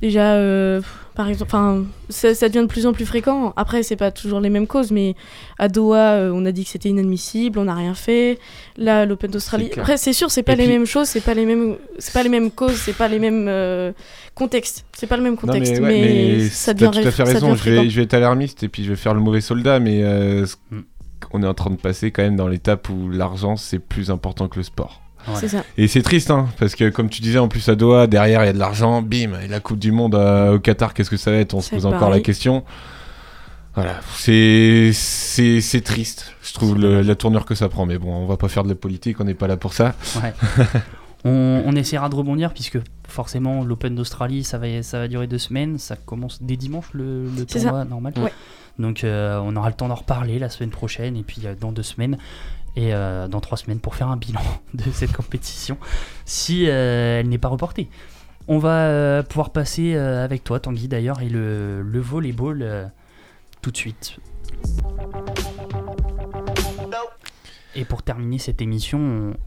Déjà, euh, par exemple, enfin, ça, ça devient de plus en plus fréquent. Après, c'est pas toujours les mêmes causes, mais à Doha, euh, on a dit que c'était inadmissible, on n'a rien fait. Là, l'Open d'Australie. Après, c'est sûr, c'est pas Et les puis- mêmes choses, c'est pas les mêmes, c'est pas les mêmes causes, c'est pas les mêmes euh, contextes. C'est pas le même Non, contexte, ouais, mais, ça t'as devient tout à fait ça raison. Je vais, je vais être alarmiste et puis je vais faire le mauvais soldat, mais euh, Mm. on est en train de passer quand même dans l'étape où l'argent c'est plus important que le sport. Ça. Et c'est triste, hein, parce que comme tu disais, en plus à Doha, derrière il y a de l'argent, bim, et la Coupe du Monde euh, au Qatar, qu'est-ce que ça va être On se pose encore la question. Voilà, c'est c'est c'est triste, je trouve, le- la tournure que ça prend. Mais bon, on va pas faire de la politique, on n'est pas là pour ça. Ouais. on, on essaiera de rebondir puisque forcément l'Open d'Australie ça va, ça va durer deux semaines, ça commence dès dimanche le, le tournoi ça. normal. Ouais. Donc euh, on aura le temps d'en reparler la semaine prochaine et puis euh, dans deux semaines et euh, dans trois semaines pour faire un bilan de cette compétition si euh, elle n'est pas reportée. On va euh, pouvoir passer avec toi Tanguy d'ailleurs et le, le volleyball tout de suite. Et pour terminer cette émission,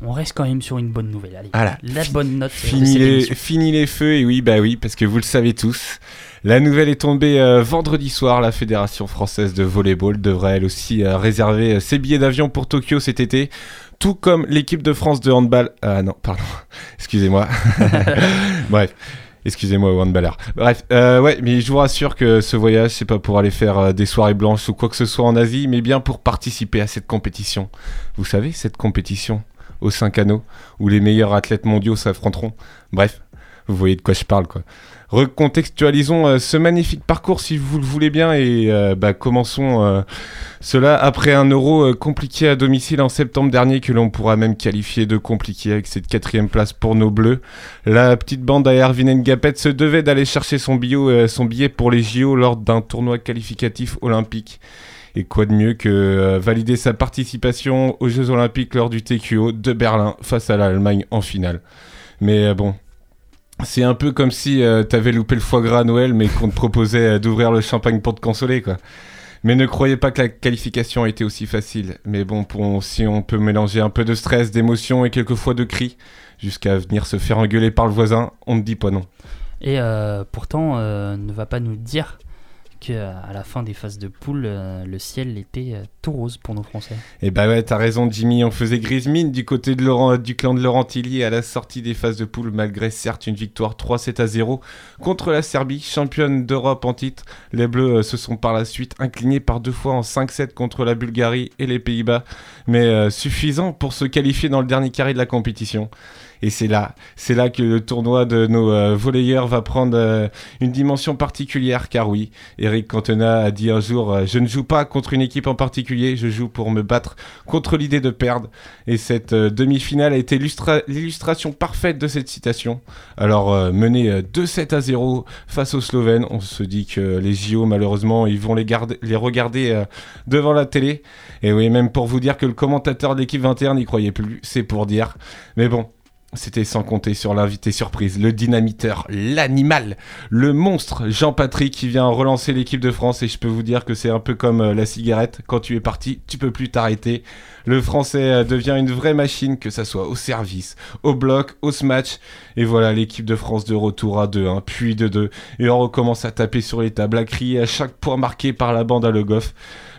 on, on reste quand même sur une bonne nouvelle. Allez, Voilà. la bonne note. Fini les, fini les feux, et oui, bah oui, parce que vous le savez tous. La nouvelle est tombée euh, vendredi soir. La Fédération française de volleyball devrait elle aussi euh, réserver euh, ses billets d'avion pour Tokyo cet été. Tout comme l'équipe de France de handball. Ah non, pardon, excusez-moi. Bref. Excusez-moi, handballeur. Bref, euh, ouais, mais je vous rassure que ce voyage, c'est pas pour aller faire euh, des soirées blanches ou quoi que ce soit en Asie, mais bien pour participer à cette compétition. Vous savez, cette compétition aux 5 anneaux, où les meilleurs athlètes mondiaux s'affronteront. Bref, vous voyez de quoi je parle, quoi. Recontextualisons euh, ce magnifique parcours si vous le voulez bien et euh, bah, commençons euh, cela après un euro compliqué à domicile en septembre dernier que l'on pourra même qualifier de compliqué avec cette quatrième place pour nos bleus. La petite bande à Erwin Ngapet se devait d'aller chercher son, son billet pour les JO lors d'un tournoi qualificatif olympique. Et quoi de mieux que valider sa participation aux Jeux Olympiques lors du TQO de Berlin face à l'Allemagne en finale. Mais bon, c'est un peu comme si euh, t'avais loupé le foie gras à Noël, mais qu'on te proposait euh, d'ouvrir le champagne pour te consoler, quoi. Mais ne croyez pas que la qualification a été aussi facile. Mais bon, si on peut mélanger un peu de stress, d'émotion et quelquefois de cris, jusqu'à venir se faire engueuler par le voisin, on ne dit pas non. Et euh, pourtant, ne va pas nous dire qu'à la fin des phases de poule, le ciel était rose pour nos Français. Et bah ouais, t'as raison, Jimmy. On faisait grise mine du côté de Laurent, du clan de Laurent Tilly à la sortie des phases de poule, malgré certes une victoire 3-7 à 0 contre la Serbie, championne d'Europe en titre. Les Bleus euh, se sont par la suite inclinés par deux fois en 5-7 contre la Bulgarie et les Pays-Bas, mais euh, suffisant pour se qualifier dans le dernier carré de la compétition. Et c'est là, c'est là que le tournoi de nos euh, volleyeurs va prendre euh, une dimension particulière, car oui, Eric Cantona a dit un jour Je ne joue pas contre une équipe en particulier, je joue pour me battre contre l'idée de perdre. Et cette euh, demi-finale a été l'illustra- l'illustration parfaite de cette citation. Alors, euh, euh, 2-7 à 0 face aux Slovènes, on se dit que les JO, malheureusement, ils vont les, les regarder euh, devant la télé. Et oui, même pour vous dire que le commentateur de l'équipe 21 n'y croyait plus, c'est pour dire. Mais bon. C'était sans compter sur l'invité surprise, le dynamiteur, l'animal, le monstre Jean-Patrick qui vient relancer l'équipe de France et je peux vous dire que c'est un peu comme euh, la cigarette, quand tu es parti, tu peux plus t'arrêter. Le français euh, devient une vraie machine, que ça soit au service, au bloc, au smash. Et voilà, l'équipe de France de retour à 2-1, puis de 2 Et on recommence à taper sur les tables, à crier à chaque point marqué par la bande à Le Goff.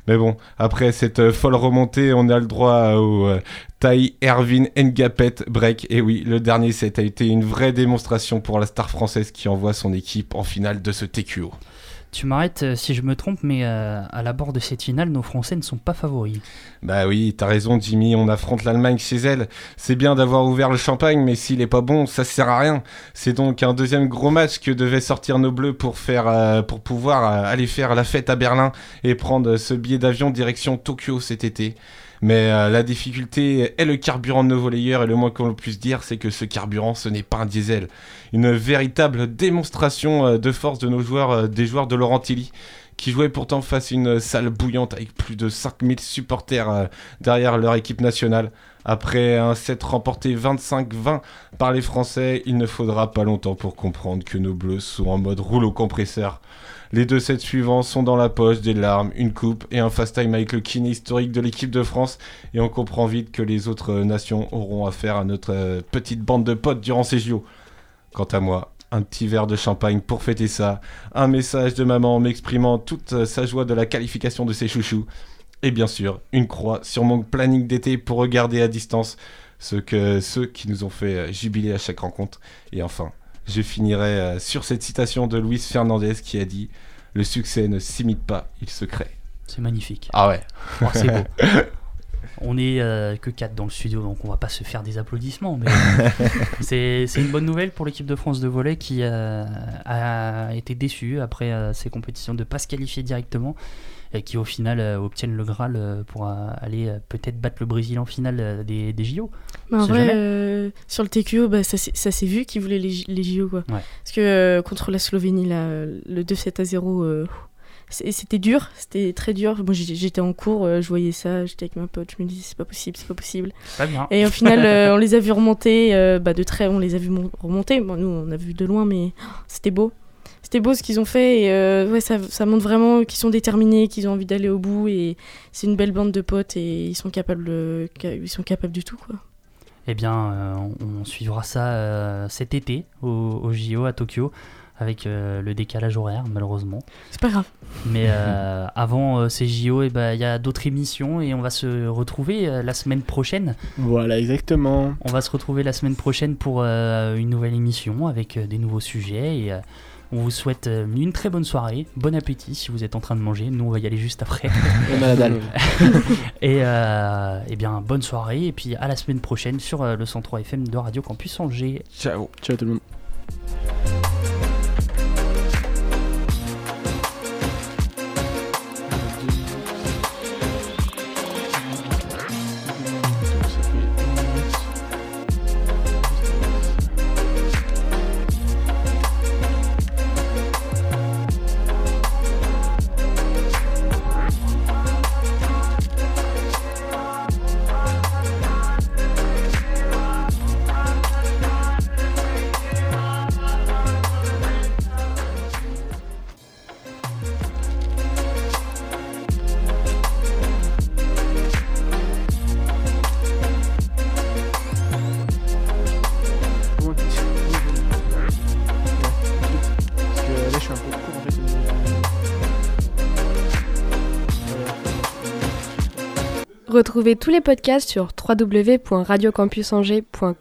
Mais bon, après cette euh, folle remontée, on a le droit au euh, Tai Erwin Ngapet break. Et oui, le dernier set a été une vraie démonstration pour la star française qui envoie son équipe en finale de ce TQO. Tu m'arrêtes euh, si je me trompe, mais euh, à l'abord de cette finale, nos Français ne sont pas favoris. Bah oui, t'as raison Jimmy, on affronte l'Allemagne chez elle. C'est bien d'avoir ouvert le champagne, mais s'il est pas bon, ça sert à rien. C'est donc un deuxième gros match que devaient sortir nos bleus pour faire, euh, pour pouvoir aller faire la fête à Berlin et prendre ce billet d'avion direction Tokyo cet été. Mais euh, la difficulté est le carburant de nos volleyeurs et le moins qu'on puisse dire, c'est que ce carburant, ce n'est pas un diesel. Une véritable démonstration euh, de force de nos joueurs, euh, des joueurs de Laurent Tilly, qui jouaient pourtant face à une salle bouillante avec plus de 5000 supporters derrière leur équipe nationale. Après un set remporté 25-20 par les Français, il ne faudra pas longtemps pour comprendre que nos bleus sont en mode rouleau compresseur. Les deux sets suivants sont dans la poche, des larmes, une coupe et un fast time avec le kiné historique de l'équipe de France. Et on comprend vite que les autres nations auront affaire à notre euh, petite bande de potes durant ces JO. Quant à moi, Un petit verre de champagne pour fêter ça. Un message de maman m'exprimant toute euh, sa joie de la qualification de ses chouchous. Et bien sûr, une croix sur mon planning d'été pour regarder à distance ceux qui nous ont fait euh, jubiler à chaque rencontre. Et enfin, je finirai euh, sur cette citation de Luis Fernandez qui a dit Le succès ne s'imite pas, il se crée. C'est magnifique. Ah ouais. Oh, c'est beau. On est euh, que 4 dans le studio, donc on va pas se faire des applaudissements. Mais c'est c'est une bonne nouvelle pour l'équipe de France de volley qui euh, a été déçue après euh, ces compétitions de pas se qualifier directement et qui au final euh, obtiennent le Graal euh, pour euh, aller peut-être battre le Brésil en finale des, des JO. Bah, en vrai, euh, sur le TQO, bah, ça, s'est- ça s'est vu qu'ils voulaient les, JO. Quoi. Ouais. Parce que euh, contre la Slovénie, là, le 2-7 à 0, euh, c'est- c'était dur, c'était très dur. Moi j'ai- j'étais en cours, je voyais ça, j'étais avec ma pote, je me disais c'est pas possible, c'est pas possible. Pas bien. Et au final, euh, on les a vus remonter, euh, bah, de très, on les a vus mon- remonter. Bon, nous, on a vu de loin, mais oh, c'était beau. C'était beau ce qu'ils ont fait et euh, ouais, ça, ça montre vraiment qu'ils sont déterminés, qu'ils ont envie d'aller au bout et c'est une belle bande de potes et ils sont capables, euh, ils sont capables du tout quoi. Eh bien, euh, on, on suivra ça euh, cet été au, au JO à Tokyo avec euh, le décalage horaire, malheureusement. C'est pas grave. Mais euh, avant euh, ces JO, eh ben, il y a d'autres émissions et on va se retrouver euh, la semaine prochaine. Voilà, exactement. On va se retrouver la semaine prochaine pour euh, une nouvelle émission avec euh, des nouveaux sujets. Et euh, on vous souhaite euh, une très bonne soirée, bon appétit si vous êtes en train de manger. Nous, on va y aller juste après. Et malade. et euh, eh bien, bonne soirée. Et puis à la semaine prochaine sur euh, le 103 FM de Radio Campus Angers. Ciao. Ciao tout le monde. Retrouvez tous les podcasts sur www.radiocampusangers.com